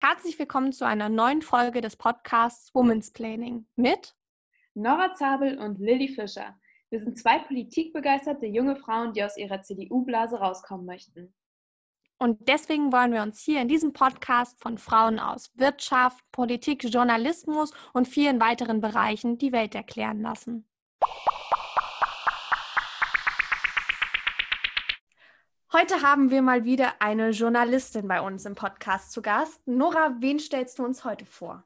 Herzlich willkommen zu einer neuen Folge des Podcasts Women's Planning mit Nora Zabel und Lilly Fischer. Wir sind zwei politikbegeisterte junge Frauen, die aus ihrer CDU-Blase rauskommen möchten. Und deswegen wollen wir uns hier in diesem Podcast von Frauen aus Wirtschaft, Politik, Journalismus und vielen weiteren Bereichen die Welt erklären lassen. Heute haben wir mal wieder eine Journalistin bei uns im Podcast zu Gast. Nora, wen stellst du uns heute vor?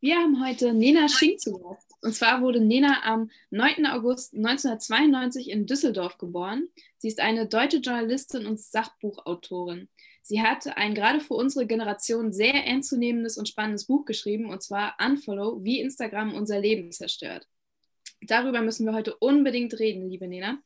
Wir haben heute Nena Schink zu Gast. Und zwar wurde Nena am 9. August 1992 in Düsseldorf geboren. Sie ist eine deutsche Journalistin und Sachbuchautorin. Sie hat ein gerade für unsere Generation sehr ernstzunehmendes und spannendes Buch geschrieben, und zwar Unfollow, wie Instagram unser Leben zerstört. Darüber müssen wir heute unbedingt reden, liebe Nena.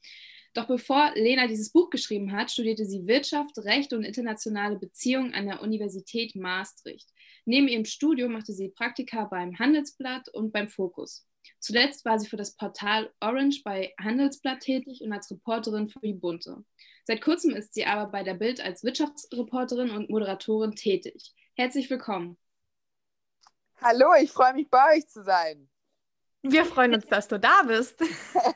Doch bevor Lena dieses Buch geschrieben hat, studierte sie Wirtschaft, Recht und internationale Beziehungen an der Universität Maastricht. Neben ihrem Studium machte sie Praktika beim Handelsblatt und beim Fokus. Zuletzt war sie für das Portal Orange bei Handelsblatt tätig und als Reporterin für die Bunte. Seit kurzem ist sie aber bei der Bild als Wirtschaftsreporterin und Moderatorin tätig. Herzlich willkommen. Hallo, ich freue mich bei euch zu sein. Wir freuen uns, dass du da bist.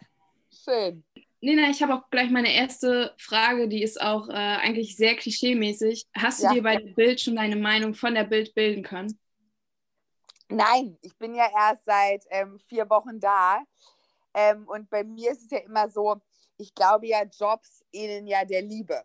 Schön. Nina, ich habe auch gleich meine erste Frage, die ist auch äh, eigentlich sehr klischeemäßig. Hast du ja. dir bei dem Bild schon deine Meinung von der Bild bilden können? Nein, ich bin ja erst seit ähm, vier Wochen da. Ähm, und bei mir ist es ja immer so, ich glaube ja, Jobs ähneln ja der Liebe.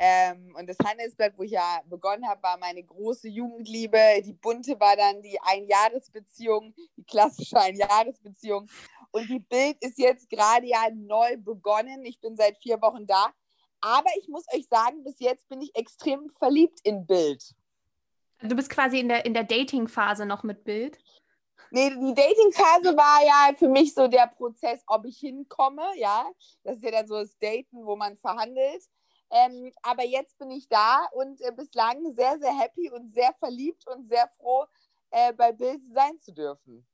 Ähm, und das Handelsblatt, wo ich ja begonnen habe, war meine große Jugendliebe. Die bunte war dann die Einjahresbeziehung, die klassische Einjahresbeziehung. Und die Bild ist jetzt gerade ja neu begonnen. Ich bin seit vier Wochen da. Aber ich muss euch sagen, bis jetzt bin ich extrem verliebt in Bild. Du bist quasi in der, in der Dating-Phase noch mit Bild? Nee, die Dating-Phase war ja für mich so der Prozess, ob ich hinkomme, ja. Das ist ja dann so das Daten, wo man verhandelt. Ähm, aber jetzt bin ich da und äh, bislang sehr, sehr happy und sehr verliebt und sehr froh, äh, bei Bild sein zu dürfen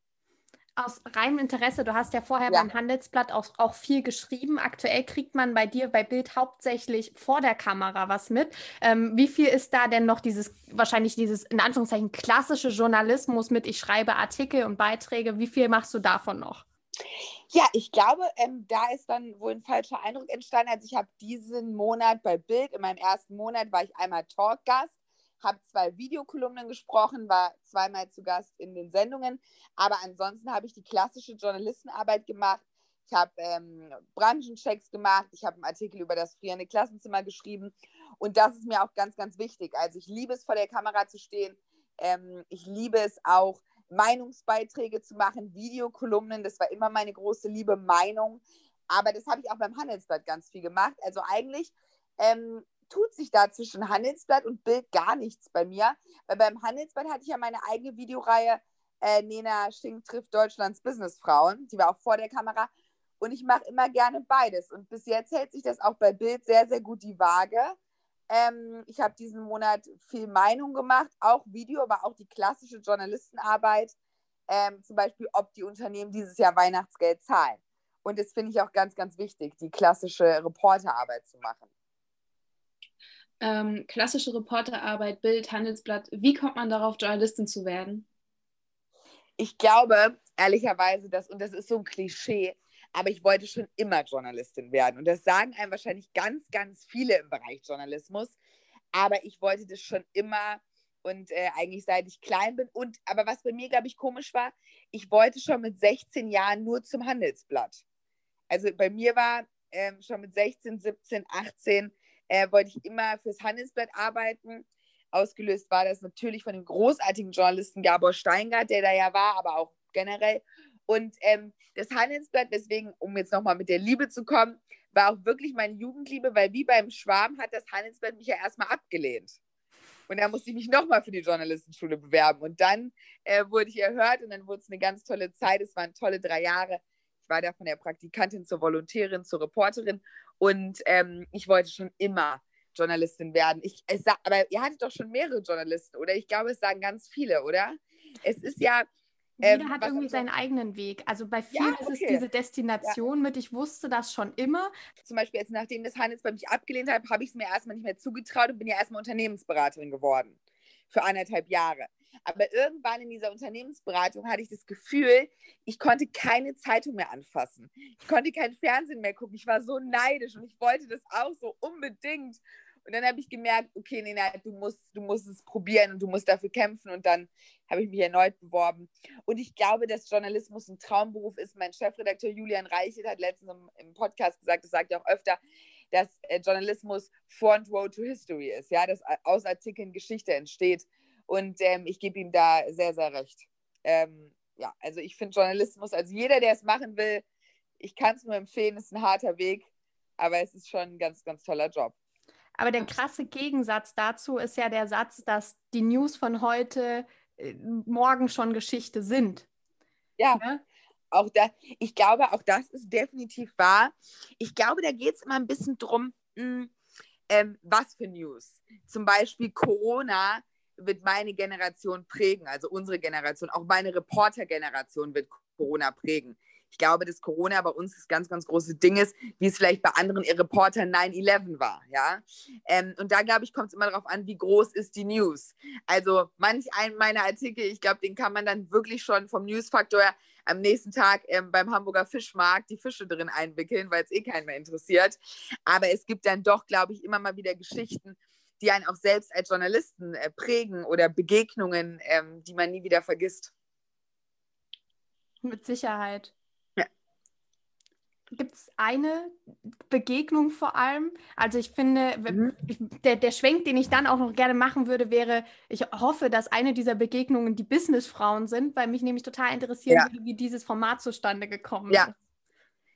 aus reinem Interesse, du hast ja vorher ja. beim Handelsblatt auch, auch viel geschrieben. Aktuell kriegt man bei dir bei Bild hauptsächlich vor der Kamera was mit. Ähm, wie viel ist da denn noch dieses, wahrscheinlich dieses in Anführungszeichen klassische Journalismus mit, ich schreibe Artikel und Beiträge, wie viel machst du davon noch? Ja, ich glaube, ähm, da ist dann wohl ein falscher Eindruck entstanden. Also ich habe diesen Monat bei Bild, in meinem ersten Monat war ich einmal Talkgast habe zwei Videokolumnen gesprochen, war zweimal zu Gast in den Sendungen, aber ansonsten habe ich die klassische Journalistenarbeit gemacht. Ich habe ähm, Branchenchecks gemacht, ich habe einen Artikel über das frierende Klassenzimmer geschrieben und das ist mir auch ganz, ganz wichtig. Also ich liebe es, vor der Kamera zu stehen. Ähm, ich liebe es auch, Meinungsbeiträge zu machen, Videokolumnen. Das war immer meine große Liebe, Meinung. Aber das habe ich auch beim Handelsblatt ganz viel gemacht. Also eigentlich ähm, tut sich da zwischen Handelsblatt und Bild gar nichts bei mir. Weil beim Handelsblatt hatte ich ja meine eigene Videoreihe äh, Nena Schink trifft Deutschlands Businessfrauen. Die war auch vor der Kamera. Und ich mache immer gerne beides. Und bis jetzt hält sich das auch bei Bild sehr, sehr gut die Waage. Ähm, ich habe diesen Monat viel Meinung gemacht, auch Video, aber auch die klassische Journalistenarbeit. Ähm, zum Beispiel, ob die Unternehmen dieses Jahr Weihnachtsgeld zahlen. Und das finde ich auch ganz, ganz wichtig, die klassische Reporterarbeit zu machen ähm, klassische Reporterarbeit, Bild, Handelsblatt. Wie kommt man darauf, Journalistin zu werden? Ich glaube, ehrlicherweise, dass, und das ist so ein Klischee, aber ich wollte schon immer Journalistin werden. Und das sagen einem wahrscheinlich ganz, ganz viele im Bereich Journalismus. Aber ich wollte das schon immer und äh, eigentlich seit ich klein bin. Und aber was bei mir, glaube ich, komisch war, ich wollte schon mit 16 Jahren nur zum Handelsblatt. Also bei mir war ähm, schon mit 16, 17, 18 äh, wollte ich immer fürs Handelsblatt arbeiten. Ausgelöst war das natürlich von dem großartigen Journalisten Gabor Steingart, der da ja war, aber auch generell. Und ähm, das Handelsblatt, deswegen, um jetzt nochmal mit der Liebe zu kommen, war auch wirklich meine Jugendliebe, weil wie beim Schwarm hat das Handelsblatt mich ja erstmal abgelehnt. Und da musste ich mich nochmal für die Journalistenschule bewerben. Und dann äh, wurde ich erhört und dann wurde es eine ganz tolle Zeit. Es waren tolle drei Jahre. Ich war da von der Praktikantin zur Volontärin, zur Reporterin und ähm, ich wollte schon immer Journalistin werden. Ich, es, aber ihr hattet doch schon mehrere Journalisten, oder? Ich glaube, es sagen ganz viele, oder? Es ist ja. Ähm, Jeder hat irgendwie seinen eigenen Weg. Also bei vielen ja, okay. ist es diese Destination ja. mit, ich wusste das schon immer. Zum Beispiel jetzt, nachdem das Handelsblatt mich abgelehnt hat, habe ich es mir erstmal nicht mehr zugetraut und bin ja erstmal Unternehmensberaterin geworden für anderthalb Jahre. Aber irgendwann in dieser Unternehmensberatung hatte ich das Gefühl, ich konnte keine Zeitung mehr anfassen. Ich konnte kein Fernsehen mehr gucken. Ich war so neidisch und ich wollte das auch so unbedingt. Und dann habe ich gemerkt, okay, Nena, du musst, du musst es probieren und du musst dafür kämpfen. Und dann habe ich mich erneut beworben. Und ich glaube, dass Journalismus ein Traumberuf ist. Mein Chefredakteur Julian Reichelt hat letztens im, im Podcast gesagt, das sagt er auch öfter, dass äh, Journalismus Front Row to History ist, ja, dass aus Artikeln Geschichte entsteht. Und ähm, ich gebe ihm da sehr, sehr recht. Ähm, ja, also ich finde Journalismus, also jeder, der es machen will, ich kann es nur empfehlen, es ist ein harter Weg, aber es ist schon ein ganz, ganz toller Job. Aber der krasse Gegensatz dazu ist ja der Satz, dass die News von heute äh, morgen schon Geschichte sind. Ja. ja? Auch da, ich glaube, auch das ist definitiv wahr. Ich glaube, da geht es immer ein bisschen drum, mh, hm, ähm, was für News. Zum Beispiel Corona wird meine Generation prägen, also unsere Generation, auch meine Reporter-Generation wird Corona prägen. Ich glaube, dass Corona bei uns das ganz, ganz große Ding ist, wie es vielleicht bei anderen Reportern 9-11 war. Ja? Ähm, und da, glaube ich, kommt es immer darauf an, wie groß ist die News. Also manch einen meiner Artikel, ich glaube, den kann man dann wirklich schon vom Newsfaktor am nächsten Tag ähm, beim Hamburger Fischmarkt die Fische drin einwickeln, weil es eh keinen mehr interessiert. Aber es gibt dann doch, glaube ich, immer mal wieder Geschichten, die einen auch selbst als Journalisten äh, prägen oder Begegnungen, ähm, die man nie wieder vergisst. Mit Sicherheit. Gibt es eine Begegnung vor allem? Also ich finde, mhm. der, der Schwenk, den ich dann auch noch gerne machen würde, wäre, ich hoffe, dass eine dieser Begegnungen die Businessfrauen sind, weil mich nämlich total interessiert, ja. wie, wie dieses Format zustande gekommen ja. ist.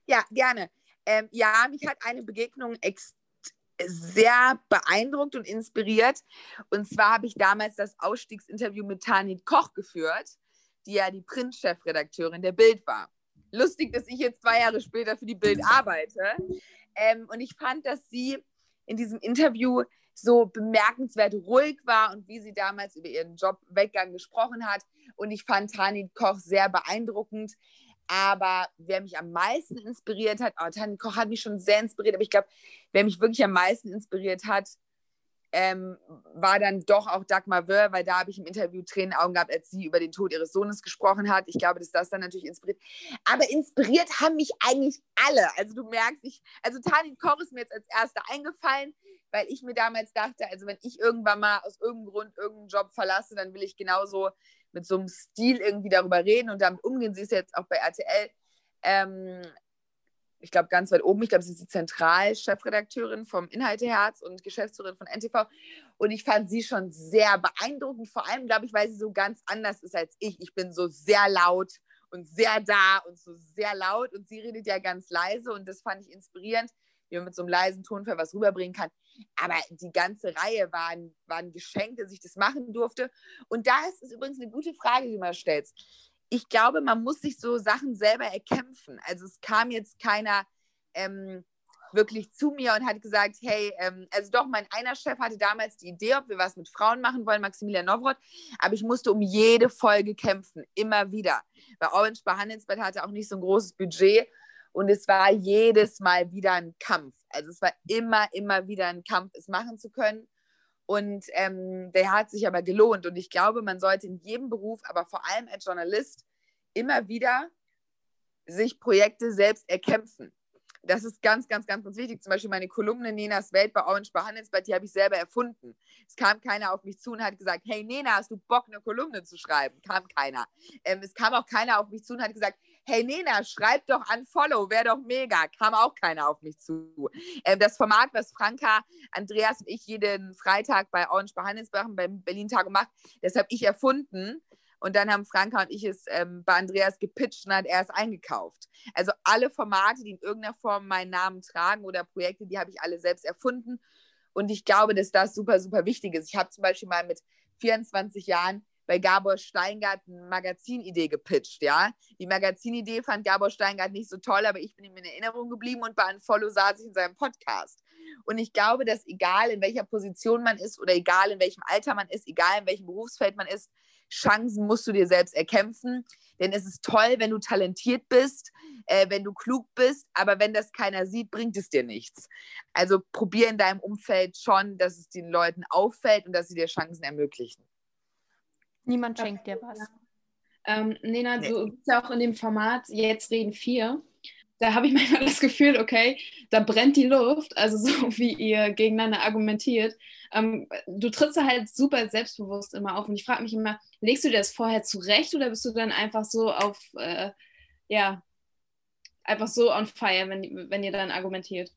Ja, gerne. Ähm, ja, mich hat eine Begegnung extrem sehr beeindruckt und inspiriert. Und zwar habe ich damals das Ausstiegsinterview mit Tanit Koch geführt, die ja die Print-Chefredakteurin der Bild war. Lustig, dass ich jetzt zwei Jahre später für die Bild arbeite. Ähm, und ich fand, dass sie in diesem Interview so bemerkenswert ruhig war und wie sie damals über ihren Jobweggang gesprochen hat. Und ich fand Tanit Koch sehr beeindruckend. Aber wer mich am meisten inspiriert hat, oh, Tanja Koch hat mich schon sehr inspiriert, aber ich glaube, wer mich wirklich am meisten inspiriert hat, ähm, war dann doch auch Dagmar Wörr, weil da habe ich im Interview Tränen Augen gehabt, als sie über den Tod ihres Sohnes gesprochen hat. Ich glaube, dass das dann natürlich inspiriert. Aber inspiriert haben mich eigentlich alle. Also du merkst, ich, also Tanja Koch ist mir jetzt als erster eingefallen, weil ich mir damals dachte, also wenn ich irgendwann mal aus irgendeinem Grund irgendeinen Job verlasse, dann will ich genauso mit so einem Stil irgendwie darüber reden und damit umgehen. Sie ist jetzt auch bei RTL, ähm, ich glaube, ganz weit oben. Ich glaube, sie ist die Zentralchefredakteurin vom Inhalteherz und Geschäftsführerin von NTV. Und ich fand sie schon sehr beeindruckend, vor allem, glaube ich, weil sie so ganz anders ist als ich. Ich bin so sehr laut und sehr da und so sehr laut und sie redet ja ganz leise und das fand ich inspirierend wie man mit so einem leisen Tonfall was rüberbringen kann. Aber die ganze Reihe war ein, Geschenk, dass ich das machen durfte. Und da ist es übrigens eine gute Frage, die man stellt. Ich glaube, man muss sich so Sachen selber erkämpfen. Also es kam jetzt keiner ähm, wirklich zu mir und hat gesagt, hey, ähm, also doch, mein einer Chef hatte damals die Idee, ob wir was mit Frauen machen wollen, Maximilian Nowroth, aber ich musste um jede Folge kämpfen, immer wieder. Weil Orange bei Handelsblatt hatte auch nicht so ein großes Budget und es war jedes Mal wieder ein Kampf. Also es war immer, immer wieder ein Kampf, es machen zu können. Und ähm, der hat sich aber gelohnt. Und ich glaube, man sollte in jedem Beruf, aber vor allem als Journalist, immer wieder sich Projekte selbst erkämpfen. Das ist ganz, ganz, ganz, ganz wichtig. Zum Beispiel meine Kolumne Nenas Welt bei Orange bei Handelsblatt, die habe ich selber erfunden. Es kam keiner auf mich zu und hat gesagt, hey Nena, hast du Bock, eine Kolumne zu schreiben? Kam keiner. Ähm, es kam auch keiner auf mich zu und hat gesagt, hey Nena, schreib doch an Follow, wäre doch mega. Kam auch keiner auf mich zu. Ähm, das Format, was Franka, Andreas und ich jeden Freitag bei Orange bei Handelsblatt beim Berlin Tag gemacht, das habe ich erfunden. Und dann haben Franka und ich es ähm, bei Andreas gepitcht und hat er es eingekauft. Also alle Formate, die in irgendeiner Form meinen Namen tragen oder Projekte, die habe ich alle selbst erfunden. Und ich glaube, dass das super, super wichtig ist. Ich habe zum Beispiel mal mit 24 Jahren bei Gabor Steingart eine Magazinidee gepitcht, ja. Die Magazinidee fand Gabor Steingart nicht so toll, aber ich bin ihm in Erinnerung geblieben und bei Unfollow saß ich in seinem Podcast. Und ich glaube, dass egal in welcher Position man ist oder egal in welchem Alter man ist, egal in welchem Berufsfeld man ist, Chancen musst du dir selbst erkämpfen. Denn es ist toll, wenn du talentiert bist, äh, wenn du klug bist, aber wenn das keiner sieht, bringt es dir nichts. Also probier in deinem Umfeld schon, dass es den Leuten auffällt und dass sie dir Chancen ermöglichen. Niemand schenkt dir was. Ähm, Nena, nee. du bist ja auch in dem Format Jetzt reden vier. Da habe ich manchmal das Gefühl, okay, da brennt die Luft, also so wie ihr gegeneinander argumentiert. Ähm, du trittst da halt super selbstbewusst immer auf und ich frage mich immer, legst du dir das vorher zurecht oder bist du dann einfach so auf, äh, ja, einfach so on fire, wenn, wenn ihr dann argumentiert?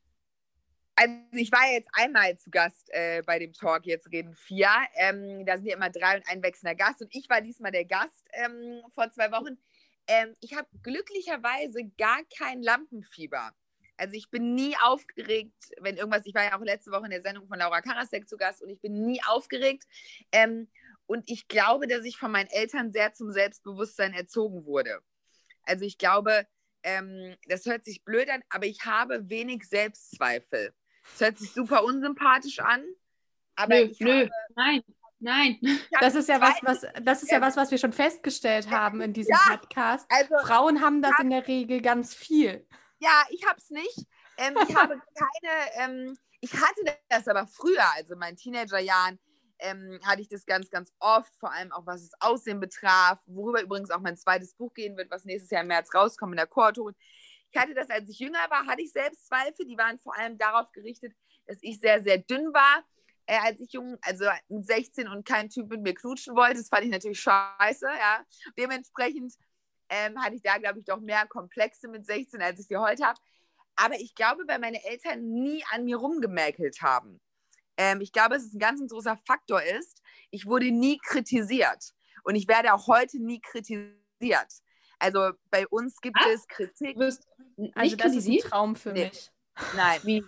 Also ich war jetzt einmal zu Gast äh, bei dem Talk, jetzt reden vier. Ähm, da sind ja immer drei und ein wechselnder Gast und ich war diesmal der Gast ähm, vor zwei Wochen. Ähm, ich habe glücklicherweise gar kein Lampenfieber. Also ich bin nie aufgeregt, wenn irgendwas, ich war ja auch letzte Woche in der Sendung von Laura Karasek zu Gast und ich bin nie aufgeregt. Ähm, und ich glaube, dass ich von meinen Eltern sehr zum Selbstbewusstsein erzogen wurde. Also ich glaube, ähm, das hört sich blöd an, aber ich habe wenig Selbstzweifel. Das hört sich super unsympathisch an. Aber nö, nö. Habe, nein, nein. Das ist ja was, was, das ist ja was, was wir schon festgestellt haben in diesem ja, Podcast. Also, Frauen haben das in der Regel ganz viel. Ja, ich habe es nicht. Ähm, ich habe keine, ähm, ich hatte das aber früher, also in meinen Teenagerjahren, ähm, hatte ich das ganz, ganz oft, vor allem auch was das Aussehen betraf, worüber übrigens auch mein zweites Buch gehen wird, was nächstes Jahr im März rauskommt in der Chorautorin. Ich hatte das, als ich jünger war, hatte ich Selbstzweifel, die waren vor allem darauf gerichtet, dass ich sehr, sehr dünn war, äh, als ich jung, also mit 16 und kein Typ mit mir knutschen wollte. Das fand ich natürlich scheiße, ja. Dementsprechend ähm, hatte ich da, glaube ich, doch mehr Komplexe mit 16, als ich sie heute habe. Aber ich glaube, weil meine Eltern nie an mir rumgemäkelt haben. Ähm, ich glaube, es ein ganz großer Faktor ist. Ich wurde nie kritisiert. Und ich werde auch heute nie kritisiert. Also bei uns gibt Was? es Kritik. Also das ist ein Traum für nee. mich. Nein. Wie?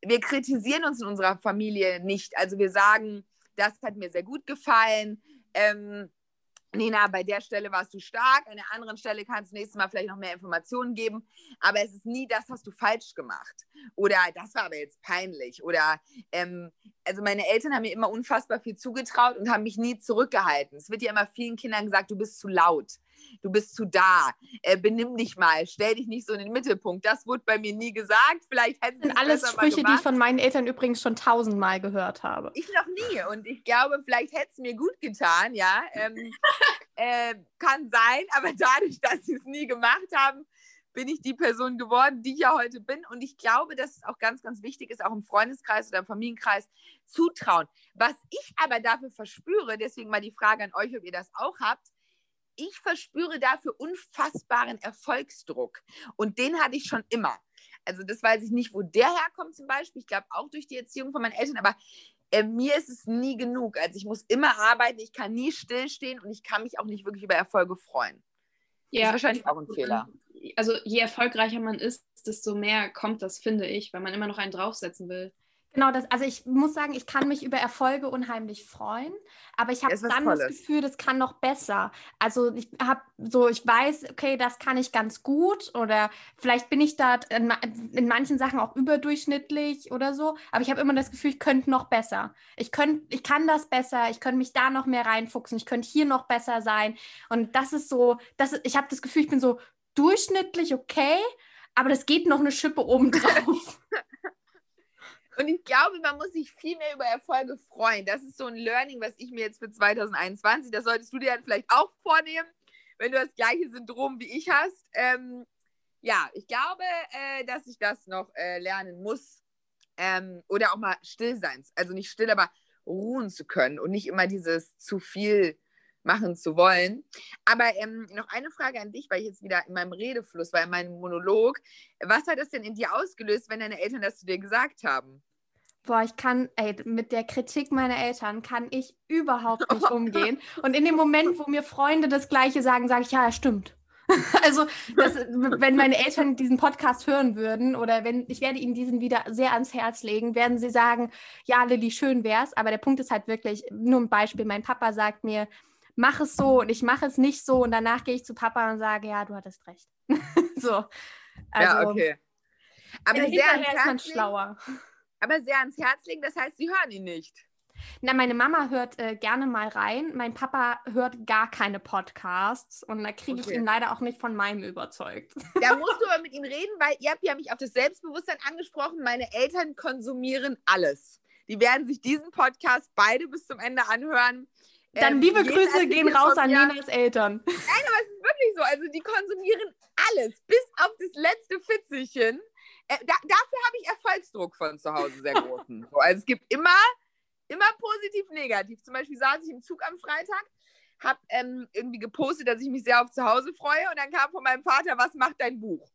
Wir kritisieren uns in unserer Familie nicht. Also wir sagen, das hat mir sehr gut gefallen. Ähm, Nina, bei der Stelle warst du stark, an der anderen Stelle kannst du nächstes Mal vielleicht noch mehr Informationen geben, aber es ist nie, das hast du falsch gemacht. Oder das war aber jetzt peinlich. Oder, ähm, also meine Eltern haben mir immer unfassbar viel zugetraut und haben mich nie zurückgehalten. Es wird ja immer vielen Kindern gesagt, du bist zu laut du bist zu da, äh, benimm dich mal, stell dich nicht so in den Mittelpunkt. Das wurde bei mir nie gesagt. Vielleicht hätten das sind alles Sprüche, die ich von meinen Eltern übrigens schon tausendmal gehört habe. Ich noch nie und ich glaube, vielleicht hätte es mir gut getan, ja. Ähm, äh, kann sein, aber dadurch, dass sie es nie gemacht haben, bin ich die Person geworden, die ich ja heute bin. Und ich glaube, dass es auch ganz, ganz wichtig ist, auch im Freundeskreis oder im Familienkreis zutrauen. Was ich aber dafür verspüre, deswegen mal die Frage an euch, ob ihr das auch habt, ich verspüre dafür unfassbaren Erfolgsdruck. Und den hatte ich schon immer. Also das weiß ich nicht, wo der herkommt zum Beispiel. Ich glaube auch durch die Erziehung von meinen Eltern, aber äh, mir ist es nie genug. Also ich muss immer arbeiten, ich kann nie stillstehen und ich kann mich auch nicht wirklich über Erfolge freuen. Ja, das ist wahrscheinlich auch ein Fehler. Also je erfolgreicher man ist, desto mehr kommt das, finde ich, weil man immer noch einen draufsetzen will. Genau, das, also ich muss sagen, ich kann mich über Erfolge unheimlich freuen, aber ich habe dann Tolles. das Gefühl, das kann noch besser. Also ich habe so, ich weiß, okay, das kann ich ganz gut oder vielleicht bin ich da in, in manchen Sachen auch überdurchschnittlich oder so, aber ich habe immer das Gefühl, ich könnte noch besser. Ich könnte, ich kann das besser, ich könnte mich da noch mehr reinfuchsen, ich könnte hier noch besser sein. Und das ist so, das, ich habe das Gefühl, ich bin so durchschnittlich okay, aber das geht noch eine Schippe oben drauf. Und ich glaube, man muss sich viel mehr über Erfolge freuen. Das ist so ein Learning, was ich mir jetzt für 2021, das solltest du dir dann vielleicht auch vornehmen, wenn du das gleiche Syndrom wie ich hast. Ähm, ja, ich glaube, äh, dass ich das noch äh, lernen muss. Ähm, oder auch mal still sein. Also nicht still, aber ruhen zu können und nicht immer dieses zu viel machen zu wollen. Aber ähm, noch eine Frage an dich, weil ich jetzt wieder in meinem Redefluss war, in meinem Monolog. Was hat das denn in dir ausgelöst, wenn deine Eltern das zu dir gesagt haben? Boah, ich kann, ey, mit der Kritik meiner Eltern kann ich überhaupt nicht umgehen. Und in dem Moment, wo mir Freunde das Gleiche sagen, sage ich, ja, stimmt. also, das, wenn meine Eltern diesen Podcast hören würden oder wenn, ich werde ihnen diesen wieder sehr ans Herz legen, werden sie sagen, ja, Lilly, schön wär's. Aber der Punkt ist halt wirklich, nur ein Beispiel, mein Papa sagt mir, mach es so und ich mache es nicht so und danach gehe ich zu Papa und sage, ja, du hattest recht. so. Also, ja, okay. Aber sehr ist man schlauer aber sehr ans Herz legen. Das heißt, sie hören ihn nicht. Na, meine Mama hört äh, gerne mal rein. Mein Papa hört gar keine Podcasts und da kriege okay. ich ihn leider auch nicht von meinem überzeugt. Da musst du aber mit ihm reden, weil ihr habt ja mich auf das Selbstbewusstsein angesprochen. Meine Eltern konsumieren alles. Die werden sich diesen Podcast beide bis zum Ende anhören. Dann Ähm, liebe Grüße gehen raus an Ninas Eltern. Nein, aber es ist wirklich so. Also die konsumieren alles, bis auf das letzte Fitzelchen. Äh, da, dafür habe ich Erfolgsdruck von zu Hause sehr großen. so, also es gibt immer, immer positiv, negativ. Zum Beispiel saß ich im Zug am Freitag, habe ähm, irgendwie gepostet, dass ich mich sehr auf zu Hause freue und dann kam von meinem Vater, was macht dein Buch?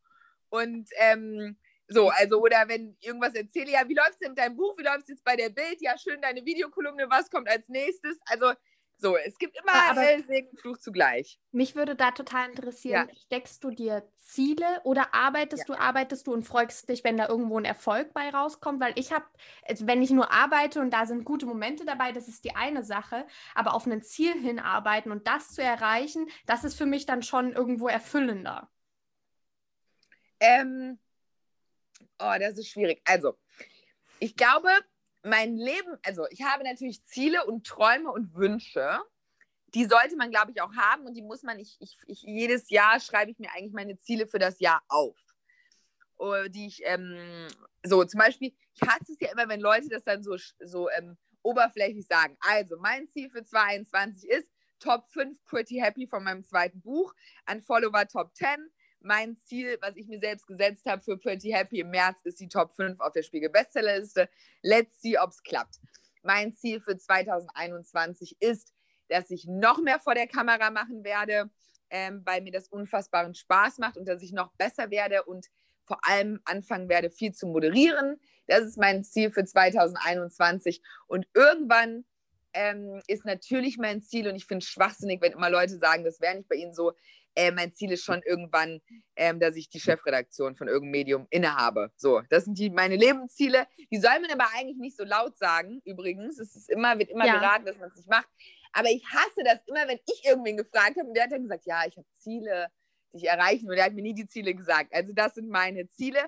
Und ähm, so, also, oder wenn irgendwas erzähle, ja, wie läuft es denn mit deinem Buch? Wie läuft es jetzt bei der Bild? Ja, schön, deine Videokolumne, was kommt als nächstes? Also, so, es gibt immer Ja, aber- äh, Segen und Fluch zugleich. Mich würde da total interessieren, steckst du dir Ziele oder arbeitest du, arbeitest du und freust dich, wenn da irgendwo ein Erfolg bei rauskommt? Weil ich habe, wenn ich nur arbeite und da sind gute Momente dabei, das ist die eine Sache, aber auf ein Ziel hinarbeiten und das zu erreichen, das ist für mich dann schon irgendwo erfüllender. Ähm, oh, das ist schwierig. Also, ich glaube, mein Leben, also ich habe natürlich Ziele und Träume und Wünsche. Die sollte man, glaube ich, auch haben und die muss man, ich, ich, ich, jedes Jahr schreibe ich mir eigentlich meine Ziele für das Jahr auf. Oh, Die ich, ähm, so zum Beispiel, ich hasse es ja immer, wenn Leute das dann so, so ähm, oberflächlich sagen. Also, mein Ziel für 2021 ist Top 5 Pretty Happy von meinem zweiten Buch, an Follower Top 10, mein Ziel, was ich mir selbst gesetzt habe für Pretty Happy im März, ist die Top 5 auf der Spiegel Bestsellerliste. Let's see, ob es klappt. Mein Ziel für 2021 ist, dass ich noch mehr vor der Kamera machen werde, ähm, weil mir das unfassbaren Spaß macht und dass ich noch besser werde und vor allem anfangen werde, viel zu moderieren. Das ist mein Ziel für 2021. Und irgendwann ähm, ist natürlich mein Ziel, und ich finde es schwachsinnig, wenn immer Leute sagen, das wäre nicht bei ihnen so, äh, mein Ziel ist schon irgendwann, ähm, dass ich die Chefredaktion von irgendeinem Medium innehabe. So, das sind die, meine Lebensziele. Die soll man aber eigentlich nicht so laut sagen, übrigens. Es ist immer, wird immer Ja. geraten, dass man es nicht macht. Aber ich hasse das immer, wenn ich irgendwen gefragt habe und der hat dann gesagt, ja, ich habe Ziele, die ich erreichen will. Der hat mir nie die Ziele gesagt. Also das sind meine Ziele.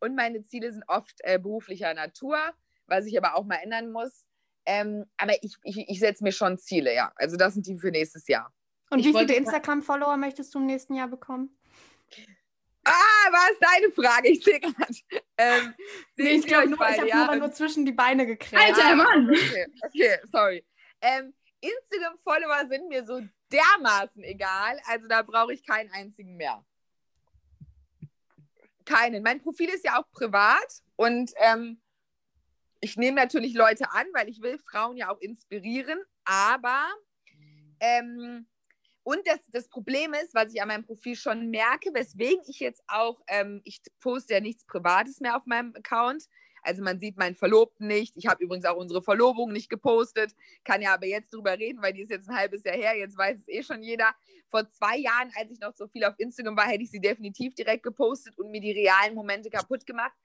Und meine Ziele sind oft äh, beruflicher Natur, was ich aber auch mal ändern muss. Ähm, aber ich, ich, ich setze mir schon Ziele, ja. Also das sind die für nächstes Jahr. Und Ich wie viele gra- Instagram-Follower möchtest du im nächsten Jahr bekommen? Ah, war es deine Frage? Ich sehe gerade. Ähm, sehe ich glaube nur, ich beide, habe ja? nur, nur zwischen die Beine gekriegt. Alter, Mann! Okay, okay sorry. Ähm, Instagram-Follower sind mir so dermaßen egal, also da brauche ich keinen einzigen mehr. Keinen. Mein Profil ist ja auch privat und ähm, ich nehme natürlich Leute an, weil ich will Frauen ja auch inspirieren, aber ähm, und das, das Problem ist, was ich an meinem Profil schon merke, weswegen ich jetzt auch, ähm, ich poste ja nichts Privates mehr auf meinem Account. Also man sieht meinen Verlobten nicht. Ich habe übrigens auch unsere Verlobung nicht gepostet. Kann ja aber jetzt drüber reden, weil die ist jetzt ein halbes Jahr her. Jetzt weiß es eh schon jeder. Vor zwei Jahren, als ich noch so viel auf Instagram war, hätte ich sie definitiv direkt gepostet und mir die realen Momente kaputt gemacht.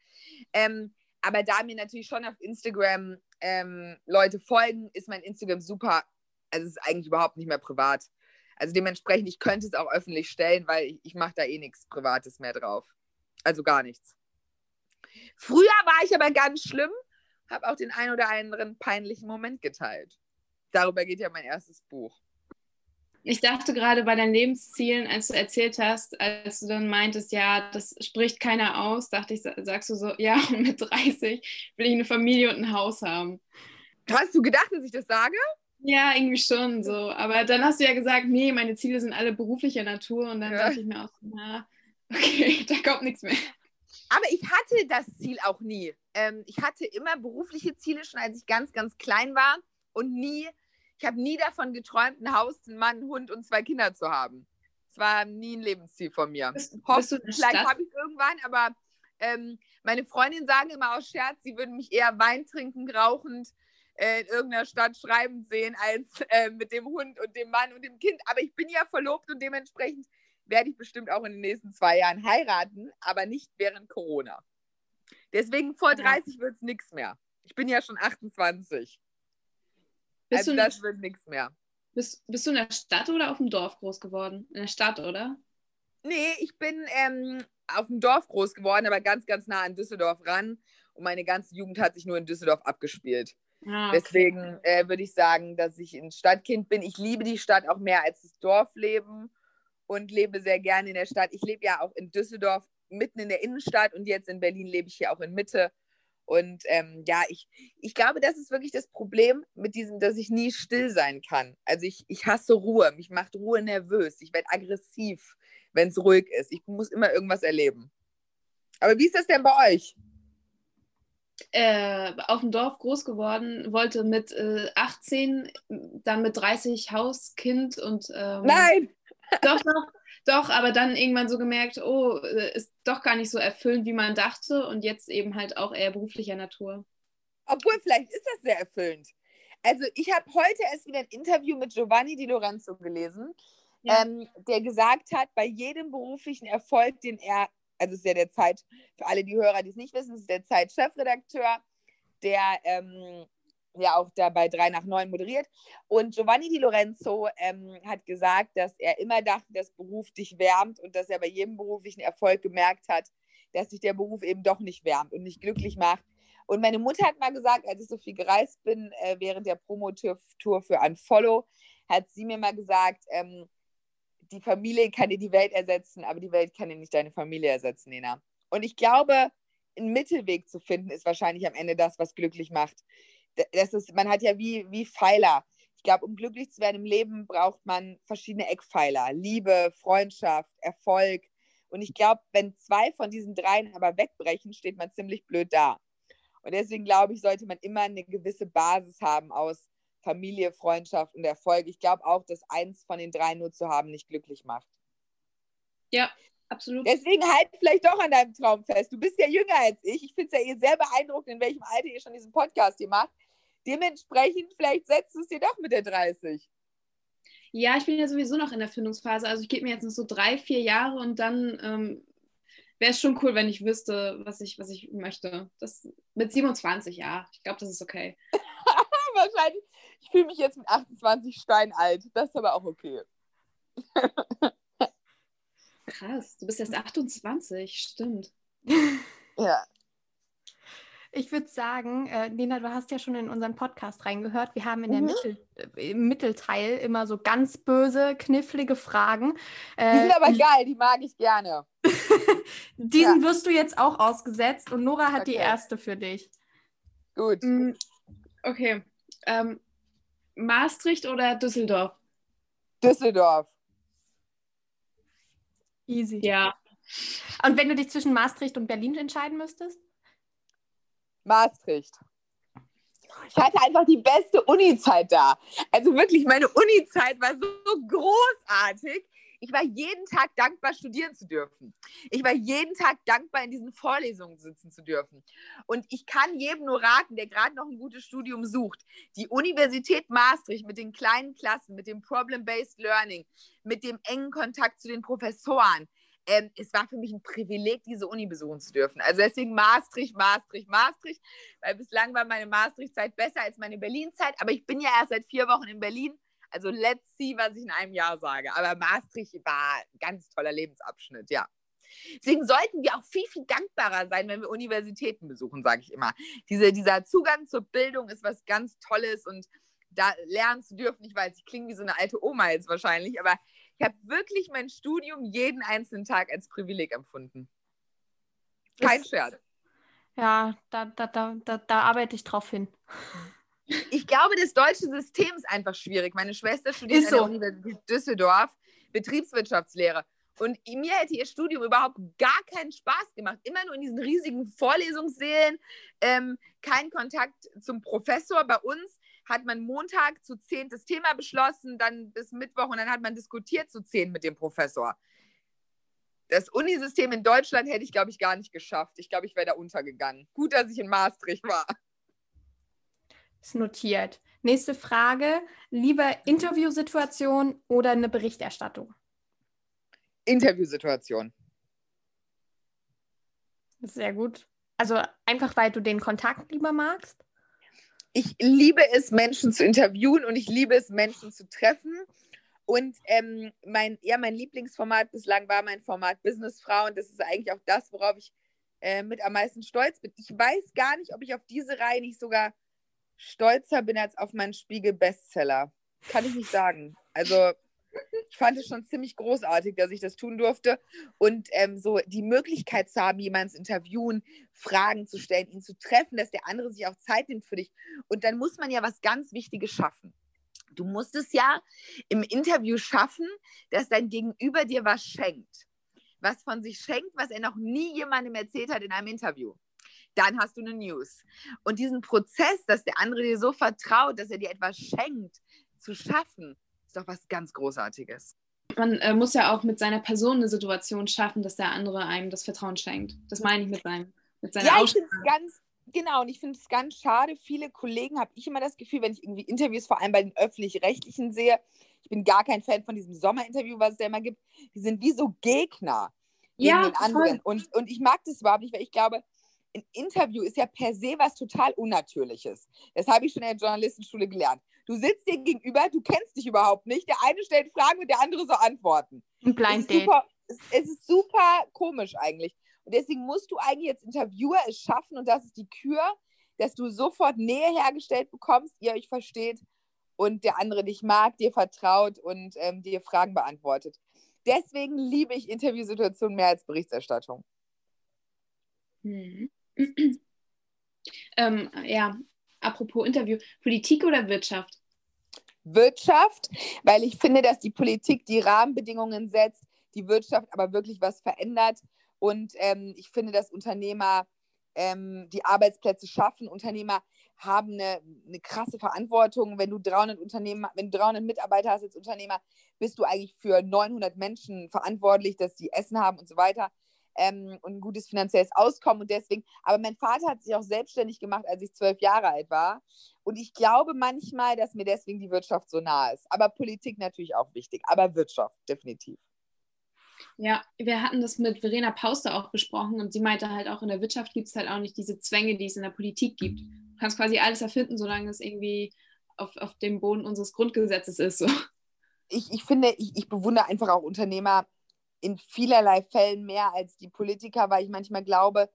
Ähm, aber da mir natürlich schon auf Instagram ähm, Leute folgen, ist mein Instagram super. Also es ist eigentlich überhaupt nicht mehr privat. Also dementsprechend, ich könnte es auch öffentlich stellen, weil ich, ich mache da eh nichts Privates mehr drauf. Also gar nichts. Früher war ich aber ganz schlimm, habe auch den ein oder anderen peinlichen Moment geteilt. Darüber geht ja mein erstes Buch. Ich dachte gerade bei deinen Lebenszielen, als du erzählt hast, als du dann meintest, ja, das spricht keiner aus, dachte ich, sa- sagst du so, ja, mit 30 will ich eine Familie und ein Haus haben. Hast du gedacht, dass ich das sage? Ja, irgendwie schon so. Aber dann hast du ja gesagt, nee, meine Ziele sind alle beruflicher Natur. Und dann Ja. dachte ich mir auch, na, okay, da kommt nichts mehr. Aber ich hatte das Ziel auch nie. Ähm, ich hatte immer berufliche Ziele, schon als ich ganz, ganz klein war. Und nie, ich habe nie davon geträumt, ein Haus, einen Mann, einen Hund und zwei Kinder zu haben. Das war nie ein Lebensziel von mir. Bist, bist vielleicht habe ich es irgendwann, aber ähm, meine Freundinnen sagen immer aus Scherz, sie würden mich eher Wein trinkend, rauchend in irgendeiner Stadt schreiben sehen, als äh, mit dem Hund und dem Mann und dem Kind. Aber ich bin ja verlobt und dementsprechend werde ich bestimmt auch in den nächsten zwei Jahren heiraten, aber nicht während Corona. Deswegen vor Ja. 30 wird es nichts mehr. Ich bin ja schon 28. Bist, also das wird nichts mehr. bist, bist du in der Stadt oder auf dem Dorf groß geworden? In der Stadt, oder? Nee, ich bin ähm, auf dem Dorf groß geworden, aber ganz, ganz nah an Düsseldorf ran. Und meine ganze Jugend hat sich nur in Düsseldorf abgespielt. Ah, okay. Deswegen äh, würde ich sagen, dass ich ein Stadtkind bin. Ich liebe die Stadt auch mehr als das Dorfleben und lebe sehr gerne in der Stadt. Ich lebe ja auch in Düsseldorf mitten in der Innenstadt und jetzt in Berlin lebe ich hier auch in Mitte. Und ähm, ja, ich, ich glaube, das ist wirklich das Problem mit diesem, dass ich nie still sein kann. Also ich, ich hasse Ruhe, mich macht Ruhe nervös, ich werde aggressiv, wenn es ruhig ist. Ich muss immer irgendwas erleben. Aber wie ist das denn bei euch? Äh, auf dem Dorf groß geworden, wollte mit äh, 18, dann mit 30 Haus, Kind und. Ähm, Nein! Doch, doch, doch, aber dann irgendwann so gemerkt, oh, äh, ist doch gar nicht so erfüllend, wie man dachte und jetzt eben halt auch eher beruflicher Natur. Obwohl, vielleicht ist das sehr erfüllend. Also ich habe heute erst wieder ein Interview mit Giovanni Di Lorenzo gelesen, ja. ähm, der gesagt hat, bei jedem beruflichen Erfolg, den er, also ist ja der Zeit, für alle die Hörer, die es nicht wissen, ist der Zeit-Chefredakteur, der ähm, ja auch da bei 3 nach 9 moderiert. Und Giovanni Di Lorenzo ähm, hat gesagt, dass er immer dachte, dass Beruf dich wärmt und dass er bei jedem beruflichen Erfolg gemerkt hat, dass sich der Beruf eben doch nicht wärmt und nicht glücklich macht. Und meine Mutter hat mal gesagt, als ich so viel gereist bin, äh, während der Promotour für Unfollow, hat sie mir mal gesagt, ähm, die Familie kann dir die Welt ersetzen, aber die Welt kann dir nicht deine Familie ersetzen, Nena. Und ich glaube, einen Mittelweg zu finden, ist wahrscheinlich am Ende das, was glücklich macht das ist, man hat ja wie, wie Pfeiler. Ich glaube, um glücklich zu werden im Leben, braucht man verschiedene Eckpfeiler. Liebe, Freundschaft, Erfolg. Und ich glaube, wenn zwei von diesen dreien aber wegbrechen, steht man ziemlich blöd da. Und deswegen glaube ich, sollte man immer eine gewisse Basis haben aus Familie, Freundschaft und Erfolg. Ich glaube auch, dass eins von den dreien nur zu haben nicht glücklich macht. Ja, absolut. Deswegen halt vielleicht doch an deinem Traum fest. Du bist ja jünger als ich. Ich finde es ja eh sehr beeindruckend, in welchem Alter ihr schon diesen Podcast hier macht. Dementsprechend, vielleicht setzt du es dir doch mit der 30. Ja, ich bin ja sowieso noch in der Findungsphase. Also ich gebe mir jetzt noch so drei, vier Jahre und dann ähm, wäre es schon cool, wenn ich wüsste, was ich, was ich möchte. Das, mit 27, ja. Ich glaube, das ist okay. Wahrscheinlich. Ich fühle mich jetzt mit 28 steinalt. Das ist aber auch okay. Krass, du bist erst 28, stimmt. Ja. Ich würde sagen, äh, Nina, du hast ja schon in unseren Podcast reingehört. Wir haben in der mhm. Mittel, äh, im Mittelteil immer so ganz böse, knifflige Fragen. Äh, die sind aber geil, die mag ich gerne. Diesen ja. wirst du jetzt auch ausgesetzt und Nora hat okay. die erste für dich. Gut. Mm, okay. Ähm, Maastricht oder Düsseldorf? Düsseldorf. Easy. Ja. Und wenn du dich zwischen Maastricht und Berlin entscheiden müsstest? Maastricht. Ich hatte einfach die beste Uni-Zeit da. Also wirklich, meine Uni-Zeit war so großartig. Ich war jeden Tag dankbar, studieren zu dürfen. Ich war jeden Tag dankbar, in diesen Vorlesungen sitzen zu dürfen. Und ich kann jedem nur raten, der gerade noch ein gutes Studium sucht, die Universität Maastricht mit den kleinen Klassen, mit dem Problem-Based Learning, mit dem engen Kontakt zu den Professoren, ähm, es war für mich ein Privileg, diese Uni besuchen zu dürfen. Also deswegen Maastricht, Maastricht, Maastricht, weil bislang war meine Maastricht-Zeit besser als meine Berlin-Zeit, aber ich bin ja erst seit vier Wochen in Berlin. Also let's see, was ich in einem Jahr sage. Aber Maastricht war ein ganz toller Lebensabschnitt, ja. Deswegen sollten wir auch viel, viel dankbarer sein, wenn wir Universitäten besuchen, sage ich immer. Diese, dieser Zugang zur Bildung ist was ganz Tolles und da lernen zu dürfen, ich weiß, ich klinge wie so eine alte Oma jetzt wahrscheinlich, aber ich habe wirklich mein Studium jeden einzelnen Tag als Privileg empfunden. Kein Scherz. Ja, da, da, da, da, da arbeite ich drauf hin. Ich glaube, das deutsche System ist einfach schwierig. Meine Schwester studiert so. an der Universität Düsseldorf Betriebswirtschaftslehre. Und mir hätte ihr Studium überhaupt gar keinen Spaß gemacht. Immer nur in diesen riesigen Vorlesungssälen, ähm, kein Kontakt zum Professor. Bei uns hat man Montag zu zehn das Thema beschlossen, dann bis Mittwoch und dann hat man diskutiert zu zehn mit dem Professor. Das Unisystem in Deutschland hätte ich, glaube ich, gar nicht geschafft. Ich glaube, ich wäre da untergegangen. Gut, dass ich in Maastricht war. Ist notiert. Nächste Frage. Lieber Interviewsituation oder eine Berichterstattung? Interviewsituation. Sehr gut. Also einfach, weil du den Kontakt lieber magst? ich liebe es, Menschen zu interviewen und ich liebe es, Menschen zu treffen. Und ähm, mein, ja, mein Lieblingsformat bislang war mein Format Businessfrau und das ist eigentlich auch das, worauf ich äh, mit am meisten stolz bin. Ich weiß gar nicht, ob ich auf diese Reihe nicht sogar stolzer bin als auf meinen Spiegel-Bestseller. Kann ich nicht sagen. Also Ich fand es schon ziemlich großartig, dass ich das tun durfte. Und ähm, so die Möglichkeit zu haben, jemanden zu interviewen, Fragen zu stellen, ihn zu treffen, dass der andere sich auch Zeit nimmt für dich. Und dann muss man ja was ganz Wichtiges schaffen. Du musst es ja im Interview schaffen, dass dein Gegenüber dir was schenkt. Was von sich schenkt, was er noch nie jemandem erzählt hat in einem Interview. Dann hast du eine News. Und diesen Prozess, dass der andere dir so vertraut, dass er dir etwas schenkt, zu schaffen, ist doch was ganz Großartiges. Man äh, muss ja auch mit seiner Person eine Situation schaffen, dass der andere einem das Vertrauen schenkt. Das meine ich mit, seinem, mit seiner Ja, ich finde es ganz, Genau, und ich finde es ganz schade. Viele Kollegen habe ich immer das Gefühl, wenn ich irgendwie Interviews vor allem bei den öffentlich-rechtlichen sehe, ich bin gar kein Fan von diesem Sommerinterview, was es da immer gibt, die sind wie so Gegner gegen ja, den anderen. Und, und ich mag das überhaupt nicht, weil ich glaube, ein Interview ist ja per se was total Unnatürliches. Das habe ich schon in der Journalistenschule gelernt. Du sitzt dir gegenüber, du kennst dich überhaupt nicht. Der eine stellt Fragen und der andere so antworten. Ein Blind Date. Es, es ist super komisch eigentlich. Und deswegen musst du eigentlich als Interviewer es schaffen, und das ist die Kür, dass du sofort Nähe hergestellt bekommst, ihr euch versteht und der andere dich mag, dir vertraut und ähm, dir Fragen beantwortet. Deswegen liebe ich Interviewsituationen mehr als Berichterstattung. Hm. Ähm, ja, apropos Interview, Politik oder Wirtschaft? Wirtschaft, weil ich finde, dass die Politik die Rahmenbedingungen setzt, die Wirtschaft aber wirklich was verändert. Und ähm, ich finde, dass Unternehmer ähm, die Arbeitsplätze schaffen. Unternehmer haben eine, eine krasse Verantwortung. Wenn du 300 Unternehmer, wenn du 300 Mitarbeiter hast als Unternehmer, bist du eigentlich für 900 Menschen verantwortlich, dass die Essen haben und so weiter ähm, und ein gutes finanzielles Auskommen. Und deswegen, aber mein Vater hat sich auch selbstständig gemacht, als ich zwölf Jahre alt war. Und ich glaube manchmal, dass mir deswegen die Wirtschaft so nah ist. Aber Politik natürlich auch wichtig, aber Wirtschaft definitiv. Ja, wir hatten das mit Verena Pauster auch besprochen und sie meinte halt auch, in der Wirtschaft gibt es halt auch nicht diese Zwänge, die es in der Politik gibt. Du kannst quasi alles erfinden, solange es irgendwie auf, auf dem Boden unseres Grundgesetzes ist. So. Ich, ich finde, ich, ich bewundere einfach auch Unternehmer in vielerlei Fällen mehr als die Politiker, weil ich manchmal glaube,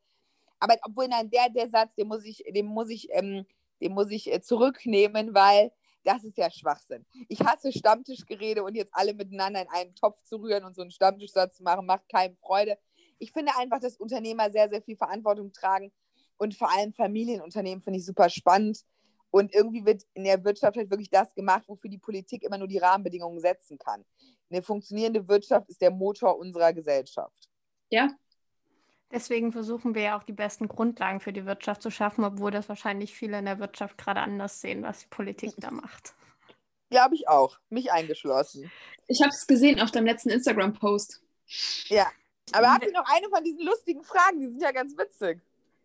aber obwohl nein, der, der Satz, den muss ich, den muss ich, ähm, den muss ich äh, zurücknehmen, weil das ist ja Schwachsinn. Ich hasse Stammtischgerede und jetzt alle miteinander in einen Topf zu rühren und so einen Stammtischsatz zu machen, macht keinem Freude. Ich finde einfach, dass Unternehmer sehr, sehr viel Verantwortung tragen und vor allem Familienunternehmen finde ich super spannend. Und irgendwie wird in der Wirtschaft halt wirklich das gemacht, wofür die Politik immer nur die Rahmenbedingungen setzen kann. Eine funktionierende Wirtschaft ist der Motor unserer Gesellschaft. Ja, Deswegen versuchen wir ja auch die besten Grundlagen für die Wirtschaft zu schaffen, obwohl das wahrscheinlich viele in der Wirtschaft gerade anders sehen, was die Politik da macht. Glaube ich auch, mich eingeschlossen. Ich habe es gesehen auf deinem letzten Instagram-Post. Ja, aber habt ihr noch eine von diesen lustigen Fragen? Die sind ja ganz witzig.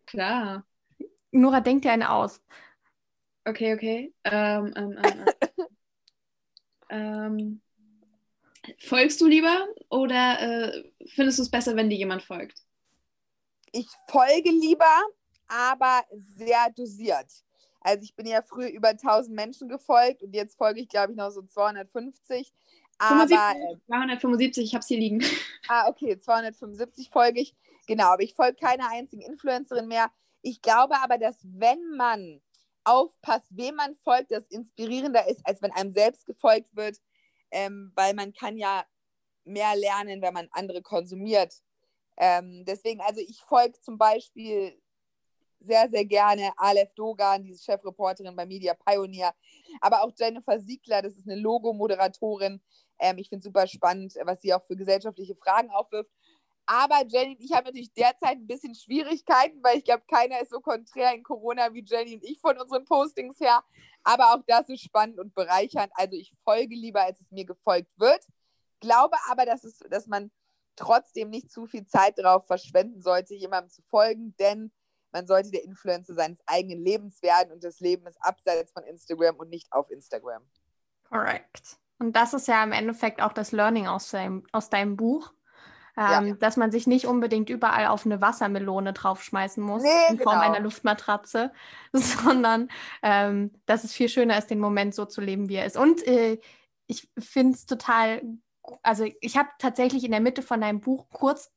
Klar. Nora, denkt dir eine aus. Okay, okay. Ähm, ähm, ähm, äh. ähm, folgst du lieber oder äh, findest du es besser, wenn dir jemand folgt? ich folge lieber, aber sehr dosiert. Also ich bin ja früher über 1000 Menschen gefolgt und jetzt folge ich, glaube ich, noch so 250. Aber, 75, 275, ich habe es hier liegen. Ah, okay, 275 folge ich. Genau, aber ich folge keiner einzigen Influencerin mehr. Ich glaube aber, dass wenn man aufpasst, wem man folgt, das inspirierender ist, als wenn einem selbst gefolgt wird, ähm, weil man kann ja mehr lernen, wenn man andere konsumiert. Ähm, deswegen, also ich folge zum Beispiel sehr, sehr gerne Aleph Dogan, diese Chefreporterin bei Media Pioneer, aber auch Jennifer Siegler, das ist eine Logo-Moderatorin. Ähm, ich finde es super spannend, was sie auch für gesellschaftliche Fragen aufwirft. Aber Jenny, ich habe natürlich derzeit ein bisschen Schwierigkeiten, weil ich glaube, keiner ist so konträr in Corona wie Jenny und ich von unseren Postings her. Aber auch das ist spannend und bereichernd. Also ich folge lieber, als es mir gefolgt wird. Glaube aber, dass, es, dass man trotzdem nicht zu viel Zeit darauf verschwenden sollte, jemandem zu folgen, denn man sollte der Influencer seines eigenen Lebens werden und das Leben ist abseits von Instagram und nicht auf Instagram. Korrekt. Und das ist ja im Endeffekt auch das Learning aus deinem, aus deinem Buch. Ähm, ja. Dass man sich nicht unbedingt überall auf eine Wassermelone draufschmeißen muss, nee, in Form genau. einer Luftmatratze, sondern ähm, dass es viel schöner ist, den Moment so zu leben, wie er ist. Und äh, ich finde es total also ich habe tatsächlich in der Mitte von deinem Buch kurz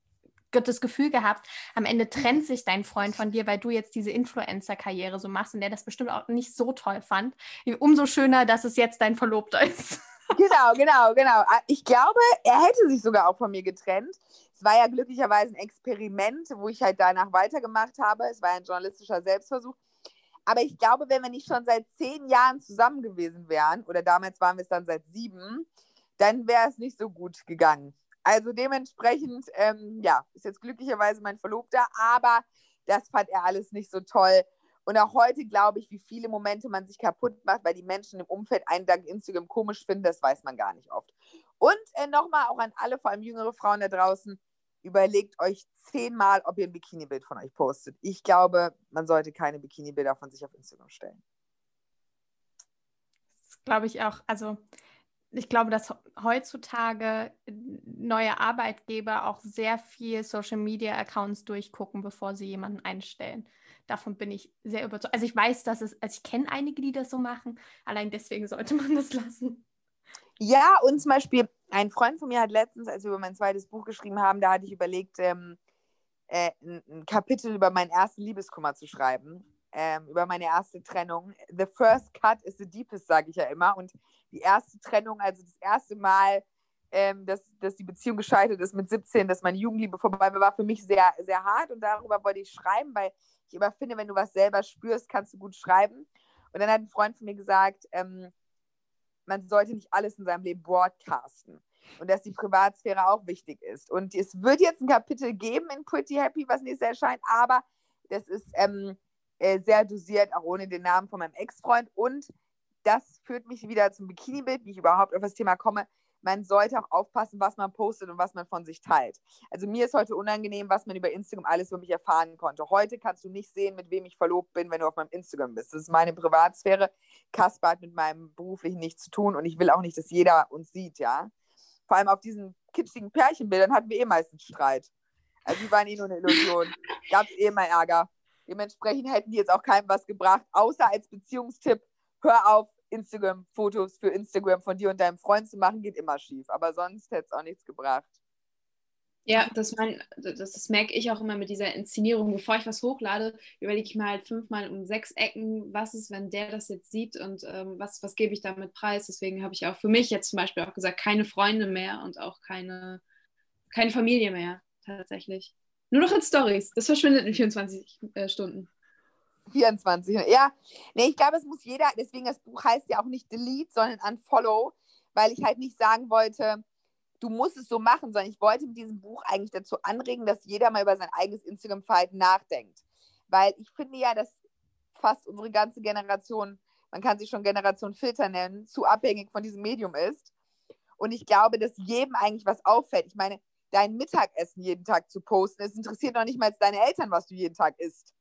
das Gefühl gehabt, am Ende trennt sich dein Freund von dir, weil du jetzt diese Influencer-Karriere so machst und der das bestimmt auch nicht so toll fand. Umso schöner, dass es jetzt dein Verlobter ist. Genau, genau, genau. Ah, ich glaube, er hätte sich sogar auch von mir getrennt. Es war ja glücklicherweise ein Experiment, wo ich halt danach weitergemacht habe. Es war ein journalistischer Selbstversuch. Aber ich glaube, wenn wir nicht schon seit zehn Jahren zusammen gewesen wären, oder damals waren wir es dann seit sieben, dann wäre es nicht so gut gegangen. Also dementsprechend, ähm, ja, ist jetzt glücklicherweise mein Verlobter, aber das fand er alles nicht so toll. Und auch heute glaube ich, wie viele Momente man sich kaputt macht, weil die Menschen im Umfeld einen dank Instagram komisch finden, das weiß man gar nicht oft. Und äh, nochmal auch an alle, vor allem jüngere Frauen da draußen, überlegt euch zehnmal, ob ihr ein Bikini-Bild von euch postet. Ich glaube, man sollte keine Bikini-Bilder von sich auf Instagram stellen. Das glaube ich auch. Also ich glaube, dass heutzutage neue Arbeitgeber auch sehr viel Social Media Accounts durchgucken, bevor sie jemanden einstellen. Davon bin ich sehr überzeugt. Also ich weiß, dass es, also ich kenne einige, die das so machen. Allein deswegen sollte man das lassen. Ja, und zum Beispiel, ein Freund von mir hat letztens, als wir über mein zweites Buch geschrieben haben, da hatte ich überlegt, ähm, äh, ein, Kapitel über meinen ersten Liebeskummer zu schreiben, ähm, über meine erste Trennung. The first cut is the deepest, sage ich ja immer. Und die erste Trennung, also das erste Mal, ähm, dass, dass die Beziehung gescheitert ist mit 17, dass meine Jugendliebe vorbei war, war für mich sehr, sehr hart. Und darüber wollte ich schreiben, weil ich immer finde, wenn du was selber spürst, kannst du gut schreiben. Und dann hat ein Freund von mir gesagt, ähm, man sollte nicht alles in seinem Leben broadcasten. Und dass die Privatsphäre auch wichtig ist. Und es wird jetzt ein Kapitel geben in Pretty Happy, was nächstes erscheint, aber das ist ähm, äh, sehr dosiert, auch ohne den Namen von meinem Ex-Freund. Und das führt mich wieder zum Bikini-Bild, wie ich überhaupt auf das Thema komme man sollte auch aufpassen, was man postet und was man von sich teilt. Also mir ist heute unangenehm, was man über Instagram alles über mich erfahren konnte. Heute kannst du nicht sehen, mit wem ich verlobt bin, wenn du auf meinem Instagram bist. Das ist meine Privatsphäre. Kasper hat mit meinem beruflichen nichts zu tun und ich will auch nicht, dass jeder uns sieht, ja. Vor allem auf diesen kitschigen Pärchenbildern hatten wir eh meistens Streit. Also die waren eh nur eine Illusion. Gab es eh immer Ärger. Dementsprechend hätten die jetzt auch keinem was gebracht, außer als Beziehungstipp, hör auf, Instagram-Fotos für Instagram von dir und deinem Freund zu machen, geht immer schief. Aber sonst hätte es auch nichts gebracht. Ja, das, mein, das, das, merke ich auch immer mit dieser Inszenierung. Bevor ich was hochlade, überlege ich mir halt fünfmal um sechs Ecken, was ist, wenn der das jetzt sieht und ähm, was, was gebe ich damit preis. Deswegen habe ich auch für mich jetzt zum Beispiel auch gesagt, keine Freunde mehr und auch keine, keine Familie mehr tatsächlich. Nur noch in Stories. Das verschwindet in 24 äh, Stunden. 24. Ja, nee, ich glaube, es muss jeder, deswegen das Buch heißt ja auch nicht Delete, sondern Unfollow, weil ich halt nicht sagen wollte, du musst es so machen, sondern ich wollte mit diesem Buch eigentlich dazu anregen, dass jeder mal über sein eigenes Instagram-Verhalten nachdenkt. Weil ich finde ja, dass fast unsere ganze Generation, man kann sie schon Generation Filter nennen, zu abhängig von diesem Medium ist. Und ich glaube, dass jedem eigentlich was auffällt. Ich meine, dein Mittagessen jeden Tag zu posten, es interessiert noch nicht mal deine Eltern, was du jeden Tag isst.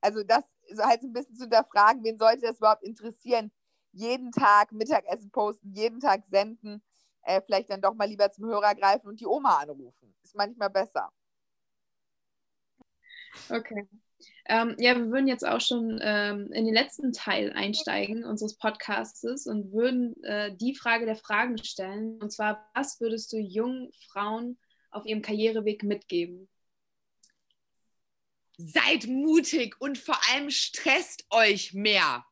Also das so halt so ein bisschen zu hinterfragen, wen sollte das überhaupt interessieren? Jeden Tag Mittagessen posten, jeden Tag senden, äh, vielleicht dann doch mal lieber zum Hörer greifen und die Oma anrufen. Ist manchmal besser. Okay. Ähm, ja, wir würden jetzt auch schon ähm, in den letzten Teil einsteigen unseres Podcasts und würden äh, die Frage der Fragen stellen. Und zwar, was würdest du jungen Frauen auf ihrem Karriereweg mitgeben? Seid mutig und vor allem stresst euch mehr.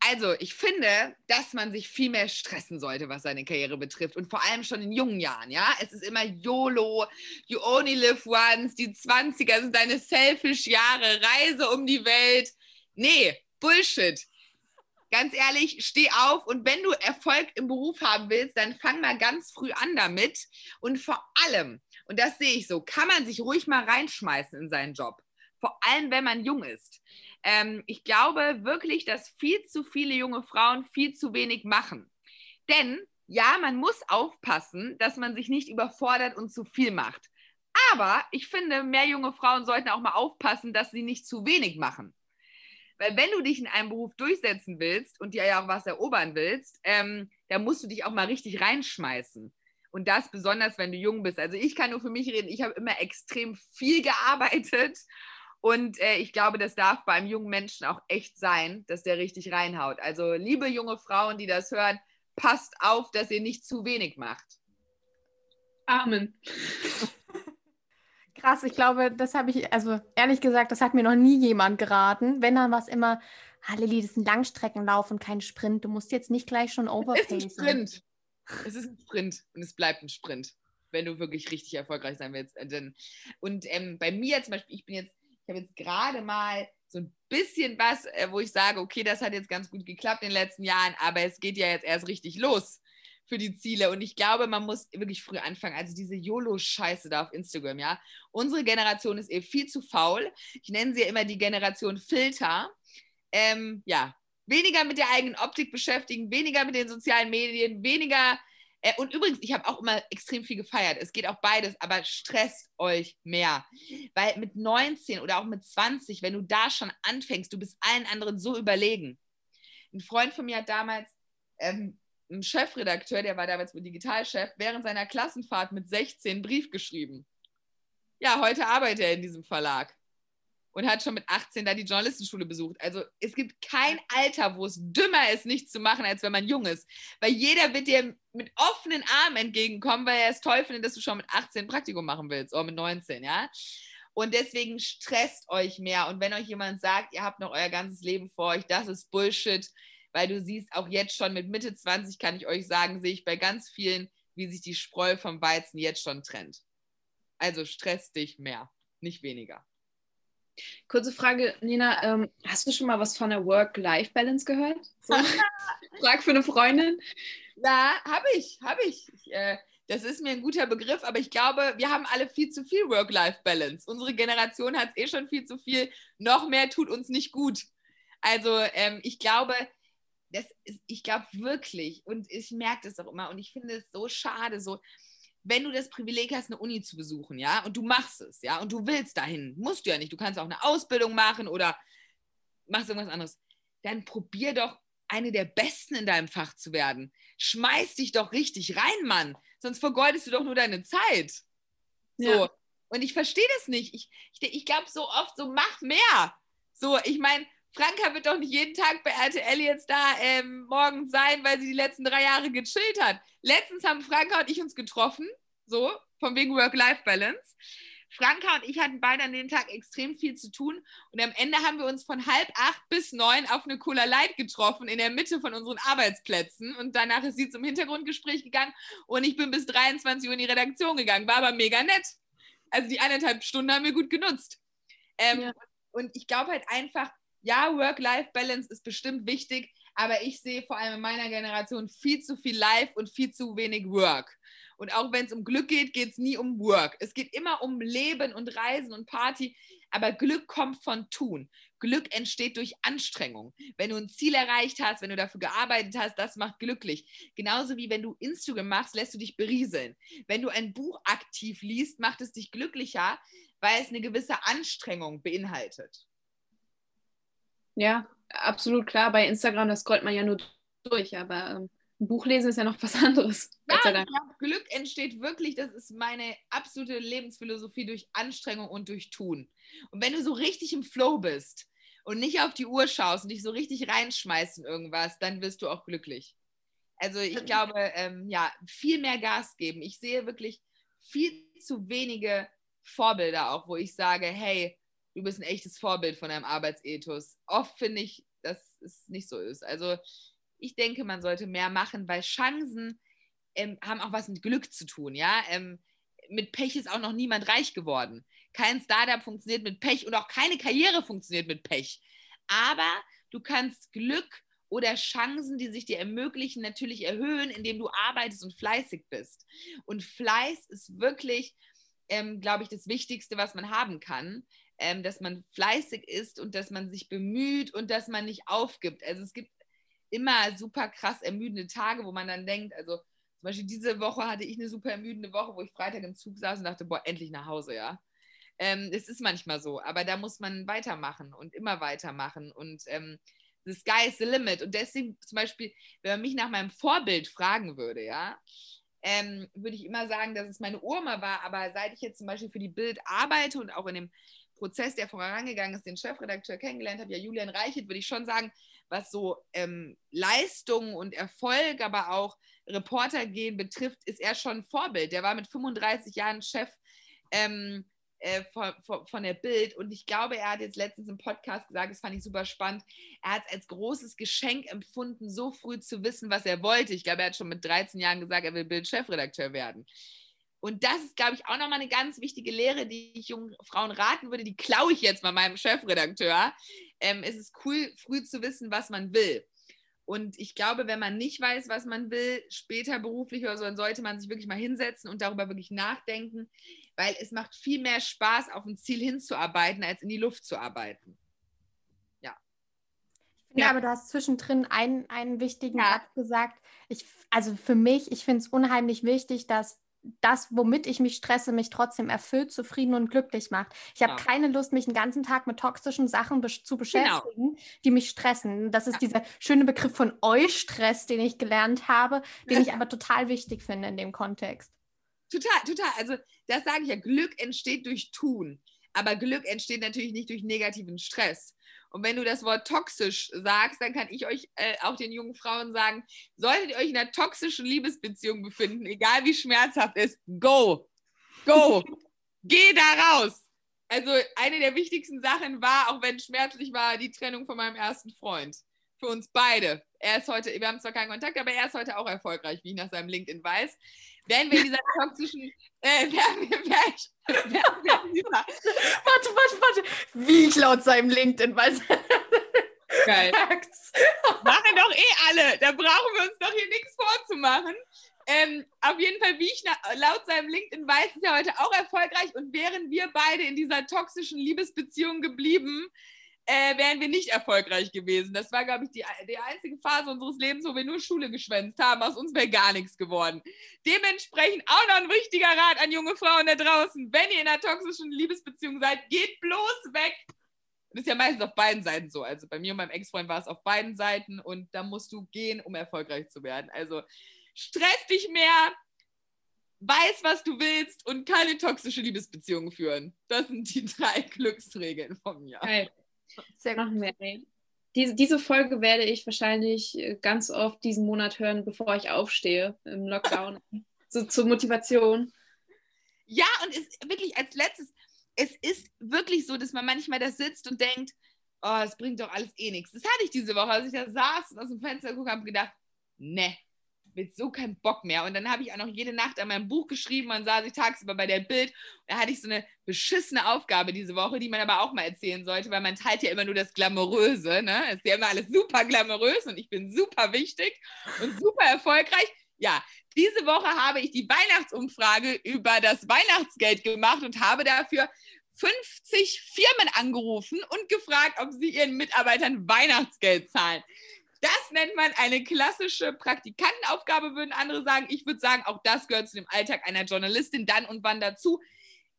Also, ich finde, dass man sich viel mehr stressen sollte, was seine Karriere betrifft. Und vor allem schon in jungen Jahren, ja. Es ist immer YOLO, you only live once, die 20er sind deine selfish Jahre, Reise um die Welt. Nee, Bullshit. Ganz ehrlich, steh auf und wenn du Erfolg im Beruf haben willst, dann fang mal ganz früh an damit. Und vor allem, und das sehe ich so, kann man sich ruhig mal reinschmeißen in seinen Job. Vor allem, wenn man jung ist. Ähm, ich glaube wirklich, dass viel zu viele junge Frauen viel zu wenig machen. Denn ja, man muss aufpassen, dass man sich nicht überfordert und zu viel macht. Aber ich finde, mehr junge Frauen sollten auch mal aufpassen, dass sie nicht zu wenig machen. Weil wenn du dich in einem Beruf durchsetzen willst und dir ja auch was erobern willst, ähm, da musst du dich auch mal richtig reinschmeißen. Und das besonders, wenn du jung bist. Also ich kann nur für mich reden, ich habe immer extrem viel gearbeitet. Und äh, ich glaube, das darf bei einem jungen Menschen auch echt sein, dass der richtig reinhaut. Also liebe junge Frauen, die das hören, passt auf, dass ihr nicht zu wenig macht. Amen. Krass, ich glaube, das habe ich, also ehrlich gesagt, das hat mir noch nie jemand geraten. Wenn dann was immer ah, Lilly, das ist ein Langstreckenlauf und kein Sprint. Du musst jetzt nicht gleich schon overpacen. Es ist ein Sprint. Es ist ein Sprint und es bleibt ein Sprint, wenn du wirklich richtig erfolgreich sein willst. Und ähm, bei mir zum Beispiel, ich bin jetzt, ich habe jetzt gerade mal so ein bisschen was, äh, wo ich sage, okay, das hat jetzt ganz gut geklappt in den letzten Jahren, aber es geht ja jetzt erst richtig los für die Ziele. Und ich glaube, man muss wirklich früh anfangen. Also diese YOLO-Scheiße da auf Instagram, ja. Unsere Generation ist eben viel zu faul. Ich nenne sie ja immer die Generation Filter. Ähm, ja, weniger mit der eigenen Optik beschäftigen, weniger mit den sozialen Medien, weniger. Äh, und übrigens, ich habe auch immer extrem viel gefeiert. Es geht auch beides, aber stresst euch mehr. Weil mit 19 oder auch mit 20, wenn du da schon anfängst, du bist allen anderen so überlegen. Ein Freund von mir hat damals ähm, ein Chefredakteur, der war damals Digitalchef, während seiner Klassenfahrt mit 16 einen Brief geschrieben. Ja, heute arbeitet er in diesem Verlag und hat schon mit 18 da die Journalistenschule besucht. Also es gibt kein Alter, wo es dümmer ist, nichts zu machen, als wenn man jung ist. Weil jeder wird dir mit offenen Armen entgegenkommen, weil er es toll findet, dass du schon mit 18 ein Praktikum machen willst oder mit 19, ja. Und deswegen stresst euch mehr. Und wenn euch jemand sagt, ihr habt noch euer ganzes Leben vor euch, das ist Bullshit weil du siehst, auch jetzt schon mit Mitte 20 kann ich euch sagen, sehe ich bei ganz vielen, wie sich die Spreu vom Weizen jetzt schon trennt. Also stress dich mehr, nicht weniger. Kurze Frage, Nina, ähm, hast du schon mal was von der Work-Life-Balance gehört? So, Frag für eine Freundin. Ja, habe ich, habe ich. ich äh, das ist mir ein guter Begriff, aber ich glaube, wir haben alle viel zu viel Work-Life-Balance. Unsere Generation hat es eh schon viel zu viel. Noch mehr tut uns nicht gut. Also ähm, ich glaube, das ist, ich glaube wirklich, und ich merke das auch immer, und ich finde es so schade, so, wenn du das Privileg hast, eine Uni zu besuchen, ja, und du machst es, ja, und du willst dahin, musst du ja nicht, du kannst auch eine Ausbildung machen oder machst irgendwas anderes, dann probier doch eine der Besten in deinem Fach zu werden. Schmeiß dich doch richtig rein, Mann, sonst vergeudest du doch nur deine Zeit. So. Ja. Und ich verstehe das nicht. Ich, ich, ich glaube so oft so, mach mehr. So, ich meine, Franka wird doch nicht jeden Tag bei RTL jetzt da ähm, morgens sein, weil sie die letzten drei Jahre gechillt hat. Letztens haben Franka und ich uns getroffen, so, von wegen Work-Life-Balance. Franka und ich hatten beide an dem Tag extrem viel zu tun und am Ende haben wir uns von halb acht bis neun auf eine Cola Light getroffen in der Mitte von unseren Arbeitsplätzen und danach ist sie zum Hintergrundgespräch gegangen und ich bin bis 23 Uhr in die Redaktion gegangen, war aber mega nett. Also die eineinhalb Stunden haben wir gut genutzt. Ähm, ja. Und ich glaube halt einfach, ja, Work-Life-Balance ist bestimmt wichtig, aber ich sehe vor allem in meiner Generation viel zu viel Life und viel zu wenig Work. Und auch wenn es um Glück geht, geht es nie um Work. Es geht immer um Leben und Reisen und Party. Aber Glück kommt von Tun. Glück entsteht durch Anstrengung. Wenn du ein Ziel erreicht hast, wenn du dafür gearbeitet hast, das macht glücklich. Genauso wie wenn du Instagram machst, lässt du dich berieseln. Wenn du ein Buch aktiv liest, macht es dich glücklicher, weil es eine gewisse Anstrengung beinhaltet. Ja, absolut klar. Bei Instagram, das scrollt man ja nur durch, aber ähm, ein Buch lesen ist ja noch was anderes. Ja, ja, Glück entsteht wirklich, das ist meine absolute Lebensphilosophie durch Anstrengung und durch Tun. Und wenn du so richtig im Flow bist und nicht auf die Uhr schaust und dich so richtig reinschmeißt in irgendwas, dann wirst du auch glücklich. Also ich glaube, ähm, ja, viel mehr Gas geben. Ich sehe wirklich viel zu wenige Vorbilder auch, wo ich sage, hey, du bist ein echtes Vorbild von deinem Arbeitsethos. Oft finde ich, dass es nicht so ist. Also ich denke, man sollte mehr machen, weil Chancen ähm, haben auch was mit Glück zu tun, ja. Ähm, mit Pech ist auch noch niemand reich geworden. Kein Startup funktioniert mit Pech und auch keine Karriere funktioniert mit Pech. Aber du kannst Glück oder Chancen, die sich dir ermöglichen, natürlich erhöhen, indem du arbeitest und fleißig bist. Und Fleiß ist wirklich, ähm, glaube ich, das Wichtigste, was man haben kann ähm, dass man fleißig ist und dass man sich bemüht und dass man nicht aufgibt. Also es gibt immer super krass ermüdende Tage, wo man dann denkt, also zum Beispiel diese Woche hatte ich eine super ermüdende Woche, wo ich Freitag im Zug saß und dachte, boah, endlich nach Hause, ja. Ähm, es ist manchmal so, aber da muss man weitermachen und immer weitermachen und ähm, the sky is the limit. Und deswegen zum Beispiel, wenn man mich nach meinem Vorbild fragen würde, ja, ähm, würde ich immer sagen, dass es meine Oma war, aber seit ich jetzt zum Beispiel für die Bild arbeite und auch in dem Prozess, der vorangegangen ist, den Chefredakteur kennengelernt habe, ja Julian Reichert, würde ich schon sagen, was so ähm, Leistung und Erfolg, aber auch Reporter gehen betrifft, ist er schon ein Vorbild. Der war mit 35 Jahren Chef ähm, äh, von, von, von, der Bild. Und ich glaube, er hat jetzt letztens im Podcast gesagt, das fand ich super spannend, er hat es als großes Geschenk empfunden, so früh zu wissen, was er wollte. Ich glaube, er hat schon mit 13 Jahren gesagt, er will Bild-Chefredakteur werden. Und das ist, glaube ich, auch nochmal eine ganz wichtige Lehre, die ich jungen Frauen raten würde. Die klaue ich jetzt mal meinem Chefredakteur. Ähm, es ist cool, früh zu wissen, was man will. Und ich glaube, wenn man nicht weiß, was man will, später beruflich oder so, dann sollte man sich wirklich mal hinsetzen und darüber wirklich nachdenken, weil es macht viel mehr Spaß, auf ein Ziel hinzuarbeiten, als in die Luft zu arbeiten. Ja. Ich finde ja. aber, du hast zwischendrin einen, einen wichtigen ja. Satz gesagt. Ich, also für mich, ich finde es unheimlich wichtig, dass das, womit ich mich stresse, mich trotzdem erfüllt, zufrieden und glücklich macht. Ich habe ja. keine Lust, mich den ganzen Tag mit toxischen Sachen be zu genau. beschäftigen, genau. die mich stressen. Das ist ja. dieser schöne Begriff von Eustress, den ich gelernt habe, den ich aber total wichtig finde in dem Kontext. Total, total. Also das sage ich ja, Glück entsteht durch Tun. Aber Glück entsteht natürlich nicht durch negativen Stress. Und wenn du das Wort toxisch sagst, dann kann ich euch äh, auch den jungen Frauen sagen, solltet ihr euch in einer toxischen Liebesbeziehung befinden, egal wie schmerzhaft es ist, go, go, geh da raus. Also eine der wichtigsten Sachen war, auch wenn es schmerzlich war, die Trennung von meinem ersten Freund. Für uns beide. Er ist heute, wir haben zwar keinen Kontakt, aber er ist heute auch erfolgreich, wie ich nach seinem LinkedIn weiß. Wären wir in dieser toxischen, äh, wären wir, wär ich, wären wir dieser... Warte, warte, warte. Wie ich laut seinem LinkedIn weiß. Geil. Machen doch eh alle. Da brauchen wir uns doch hier nichts vorzumachen. Ähm, auf jeden Fall, wie ich laut seinem LinkedIn weiß, ist er heute auch erfolgreich. Und wären wir beide in dieser toxischen Liebesbeziehung geblieben, äh, wären wir nicht erfolgreich gewesen. Das war, glaube ich, die, die einzige Phase unseres Lebens, wo wir nur Schule geschwänzt haben. Aus uns wäre gar nichts geworden. Dementsprechend auch noch ein wichtiger Rat an junge Frauen da draußen. Wenn ihr in einer toxischen Liebesbeziehung seid, geht bloß weg. Das ist ja meistens auf beiden Seiten so. Also bei mir und meinem Ex-Freund war es auf beiden Seiten und da musst du gehen, um erfolgreich zu werden. Also stress dich mehr, weiß, was du willst und keine toxische Liebesbeziehung führen. Das sind die drei Glücksregeln von mir. Geil. Sehr gut. Machen wir. Diese, diese Folge werde ich wahrscheinlich äh, ganz oft diesen Monat hören, bevor ich aufstehe im Lockdown. so zur Motivation. Ja, und es wirklich als letztes, es ist wirklich so, dass man manchmal da sitzt und denkt, oh, es bringt doch alles eh nichts. Das hatte ich diese Woche, als ich da saß und aus dem Fenster geguckt habe, gedacht, ne, mit so keinen Bock mehr. Und dann habe ich auch noch jede Nacht an meinem Buch geschrieben und saß ich tagsüber bei der Bild. Da hatte ich so eine beschissene Aufgabe diese Woche, die man aber auch mal erzählen sollte, weil man teilt ja immer nur das Glamouröse. Ne? Es ist ja immer alles super glamourös und ich bin super wichtig und super erfolgreich. Ja, diese Woche habe ich die Weihnachtsumfrage über das Weihnachtsgeld gemacht und habe dafür 50 Firmen angerufen und gefragt, ob sie ihren Mitarbeitern Weihnachtsgeld zahlen. Das nennt man eine klassische Praktikantenaufgabe, würden andere sagen. Ich würde sagen, auch das gehört zu dem Alltag einer Journalistin dann und wann dazu.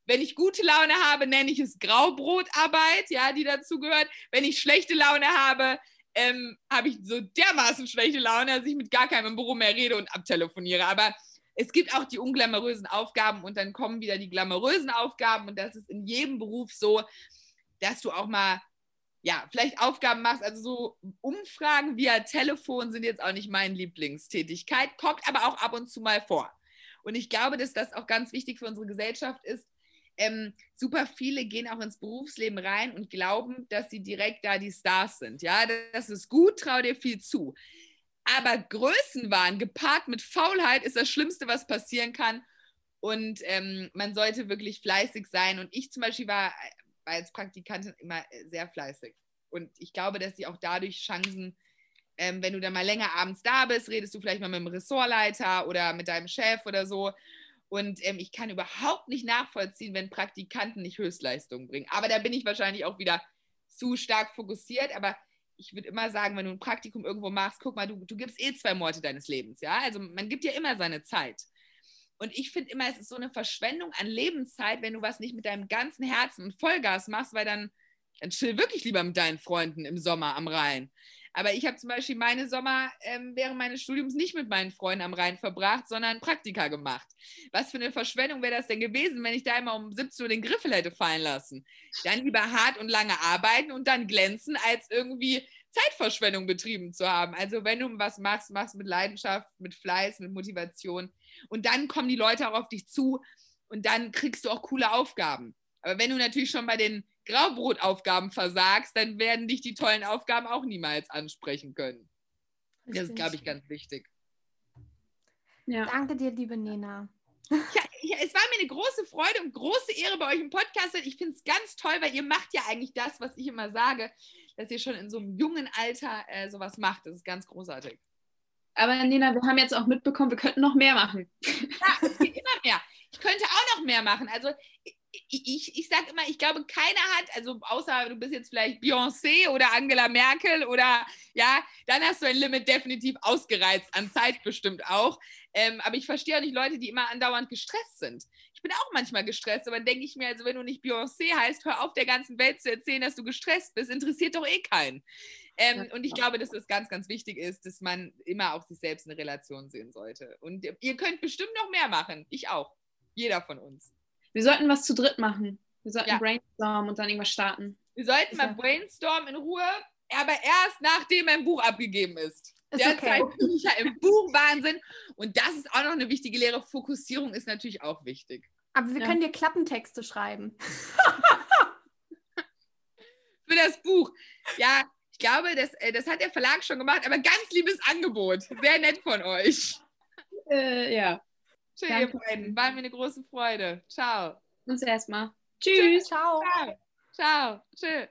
Wenn ich gute Laune habe, nenne ich es Graubrotarbeit, ja, die dazu gehört. Wenn ich schlechte Laune habe, ähm, habe ich so dermaßen schlechte Laune, dass ich mit gar keinem im Büro mehr rede und abtelefoniere. Aber es gibt auch die unglamourösen Aufgaben und dann kommen wieder die glamourösen Aufgaben und das ist in jedem Beruf so, dass du auch mal ja, vielleicht Aufgaben machst. Also so Umfragen via Telefon sind jetzt auch nicht meine Lieblingstätigkeit, kommt aber auch ab und zu mal vor. Und ich glaube, dass das auch ganz wichtig für unsere Gesellschaft ist. Ähm, super viele gehen auch ins Berufsleben rein und glauben, dass sie direkt da die Stars sind. Ja, das ist gut, trau dir viel zu. Aber Größenwahn gepaart mit Faulheit ist das Schlimmste, was passieren kann. Und ähm, man sollte wirklich fleißig sein. Und ich zum Beispiel war war als Praktikantin immer äh, sehr fleißig. Und ich glaube, dass sie auch dadurch Chancen, ähm, wenn du dann mal länger abends da bist, redest du vielleicht mal mit dem Ressortleiter oder mit deinem Chef oder so. Und ähm, ich kann überhaupt nicht nachvollziehen, wenn Praktikanten nicht Höchstleistungen bringen. Aber da bin ich wahrscheinlich auch wieder zu stark fokussiert. Aber ich würde immer sagen, wenn du ein Praktikum irgendwo machst, guck mal, du, du gibst eh zwei Monate deines Lebens. Ja, also man gibt ja immer seine Zeit. Und ich finde immer, es ist so eine Verschwendung an Lebenszeit, wenn du was nicht mit deinem ganzen Herzen und Vollgas machst, weil dann, dann chill wirklich lieber mit deinen Freunden im Sommer am Rhein. Aber ich habe zum Beispiel meine Sommer ähm, während meines Studiums nicht mit meinen Freunden am Rhein verbracht, sondern Praktika gemacht. Was für eine Verschwendung wäre das denn gewesen, wenn ich da immer um 17 Uhr den Griffel hätte fallen lassen? Dann lieber hart und lange arbeiten und dann glänzen, als irgendwie Zeitverschwendung betrieben zu haben. Also wenn du was machst, machst mit Leidenschaft, mit Fleiß, mit Motivation. Und dann kommen die Leute auch auf dich zu und dann kriegst du auch coole Aufgaben. Aber wenn du natürlich schon bei den Graubrotaufgaben versagst, dann werden dich die tollen Aufgaben auch niemals ansprechen können. Das ist, glaube ich, ganz wichtig. Ja. Danke dir, liebe Nena. Ja, ja, es war mir eine große Freude und große Ehre bei euch im Podcast. Ich finde es ganz toll, weil ihr macht ja eigentlich das, was ich immer sage, dass ihr schon in so einem jungen Alter äh, sowas macht. Das ist ganz großartig. Aber Nena, wir haben jetzt auch mitbekommen, wir könnten noch mehr machen. Ja, es geht immer mehr. Ich könnte auch noch mehr machen. Also ich, ich sage immer, ich glaube, keiner hat, also außer du bist jetzt vielleicht Beyoncé oder Angela Merkel oder ja, dann hast du ein Limit definitiv ausgereizt, an Zeit bestimmt auch. Ähm, aber ich verstehe auch nicht Leute, die immer andauernd gestresst sind. Ich bin auch manchmal gestresst, aber dann denke ich mir, also wenn du nicht Beyoncé heißt, hör auf der ganzen Welt zu erzählen, dass du gestresst bist, interessiert doch eh keinen. Ähm, und ich glaube, dass es ganz, ganz wichtig ist, dass man immer auch sich selbst eine Relation sehen sollte. Und ihr könnt bestimmt noch mehr machen. Ich auch. Jeder von uns. Wir sollten was zu dritt machen. Wir sollten ja. brainstormen und dann irgendwas starten. Wir sollten mal brainstormen in Ruhe, aber erst nachdem ein Buch abgegeben ist. ist Derzeit okay. bin ich ja im Buchwahnsinn. Und das ist auch noch eine wichtige Lehre. Fokussierung ist natürlich auch wichtig. Aber wir ja. können dir Klappentexte schreiben. Für das Buch. Ja, glaube, das, äh, das hat der Verlag schon gemacht, aber ganz liebes Angebot. Sehr nett von euch. Äh, ja. Tschüss, ihr beiden. War mir eine große Freude. Ciao. Uns erstmal. Tschüss. Ciao. Ciao. Ciao. Tschüss.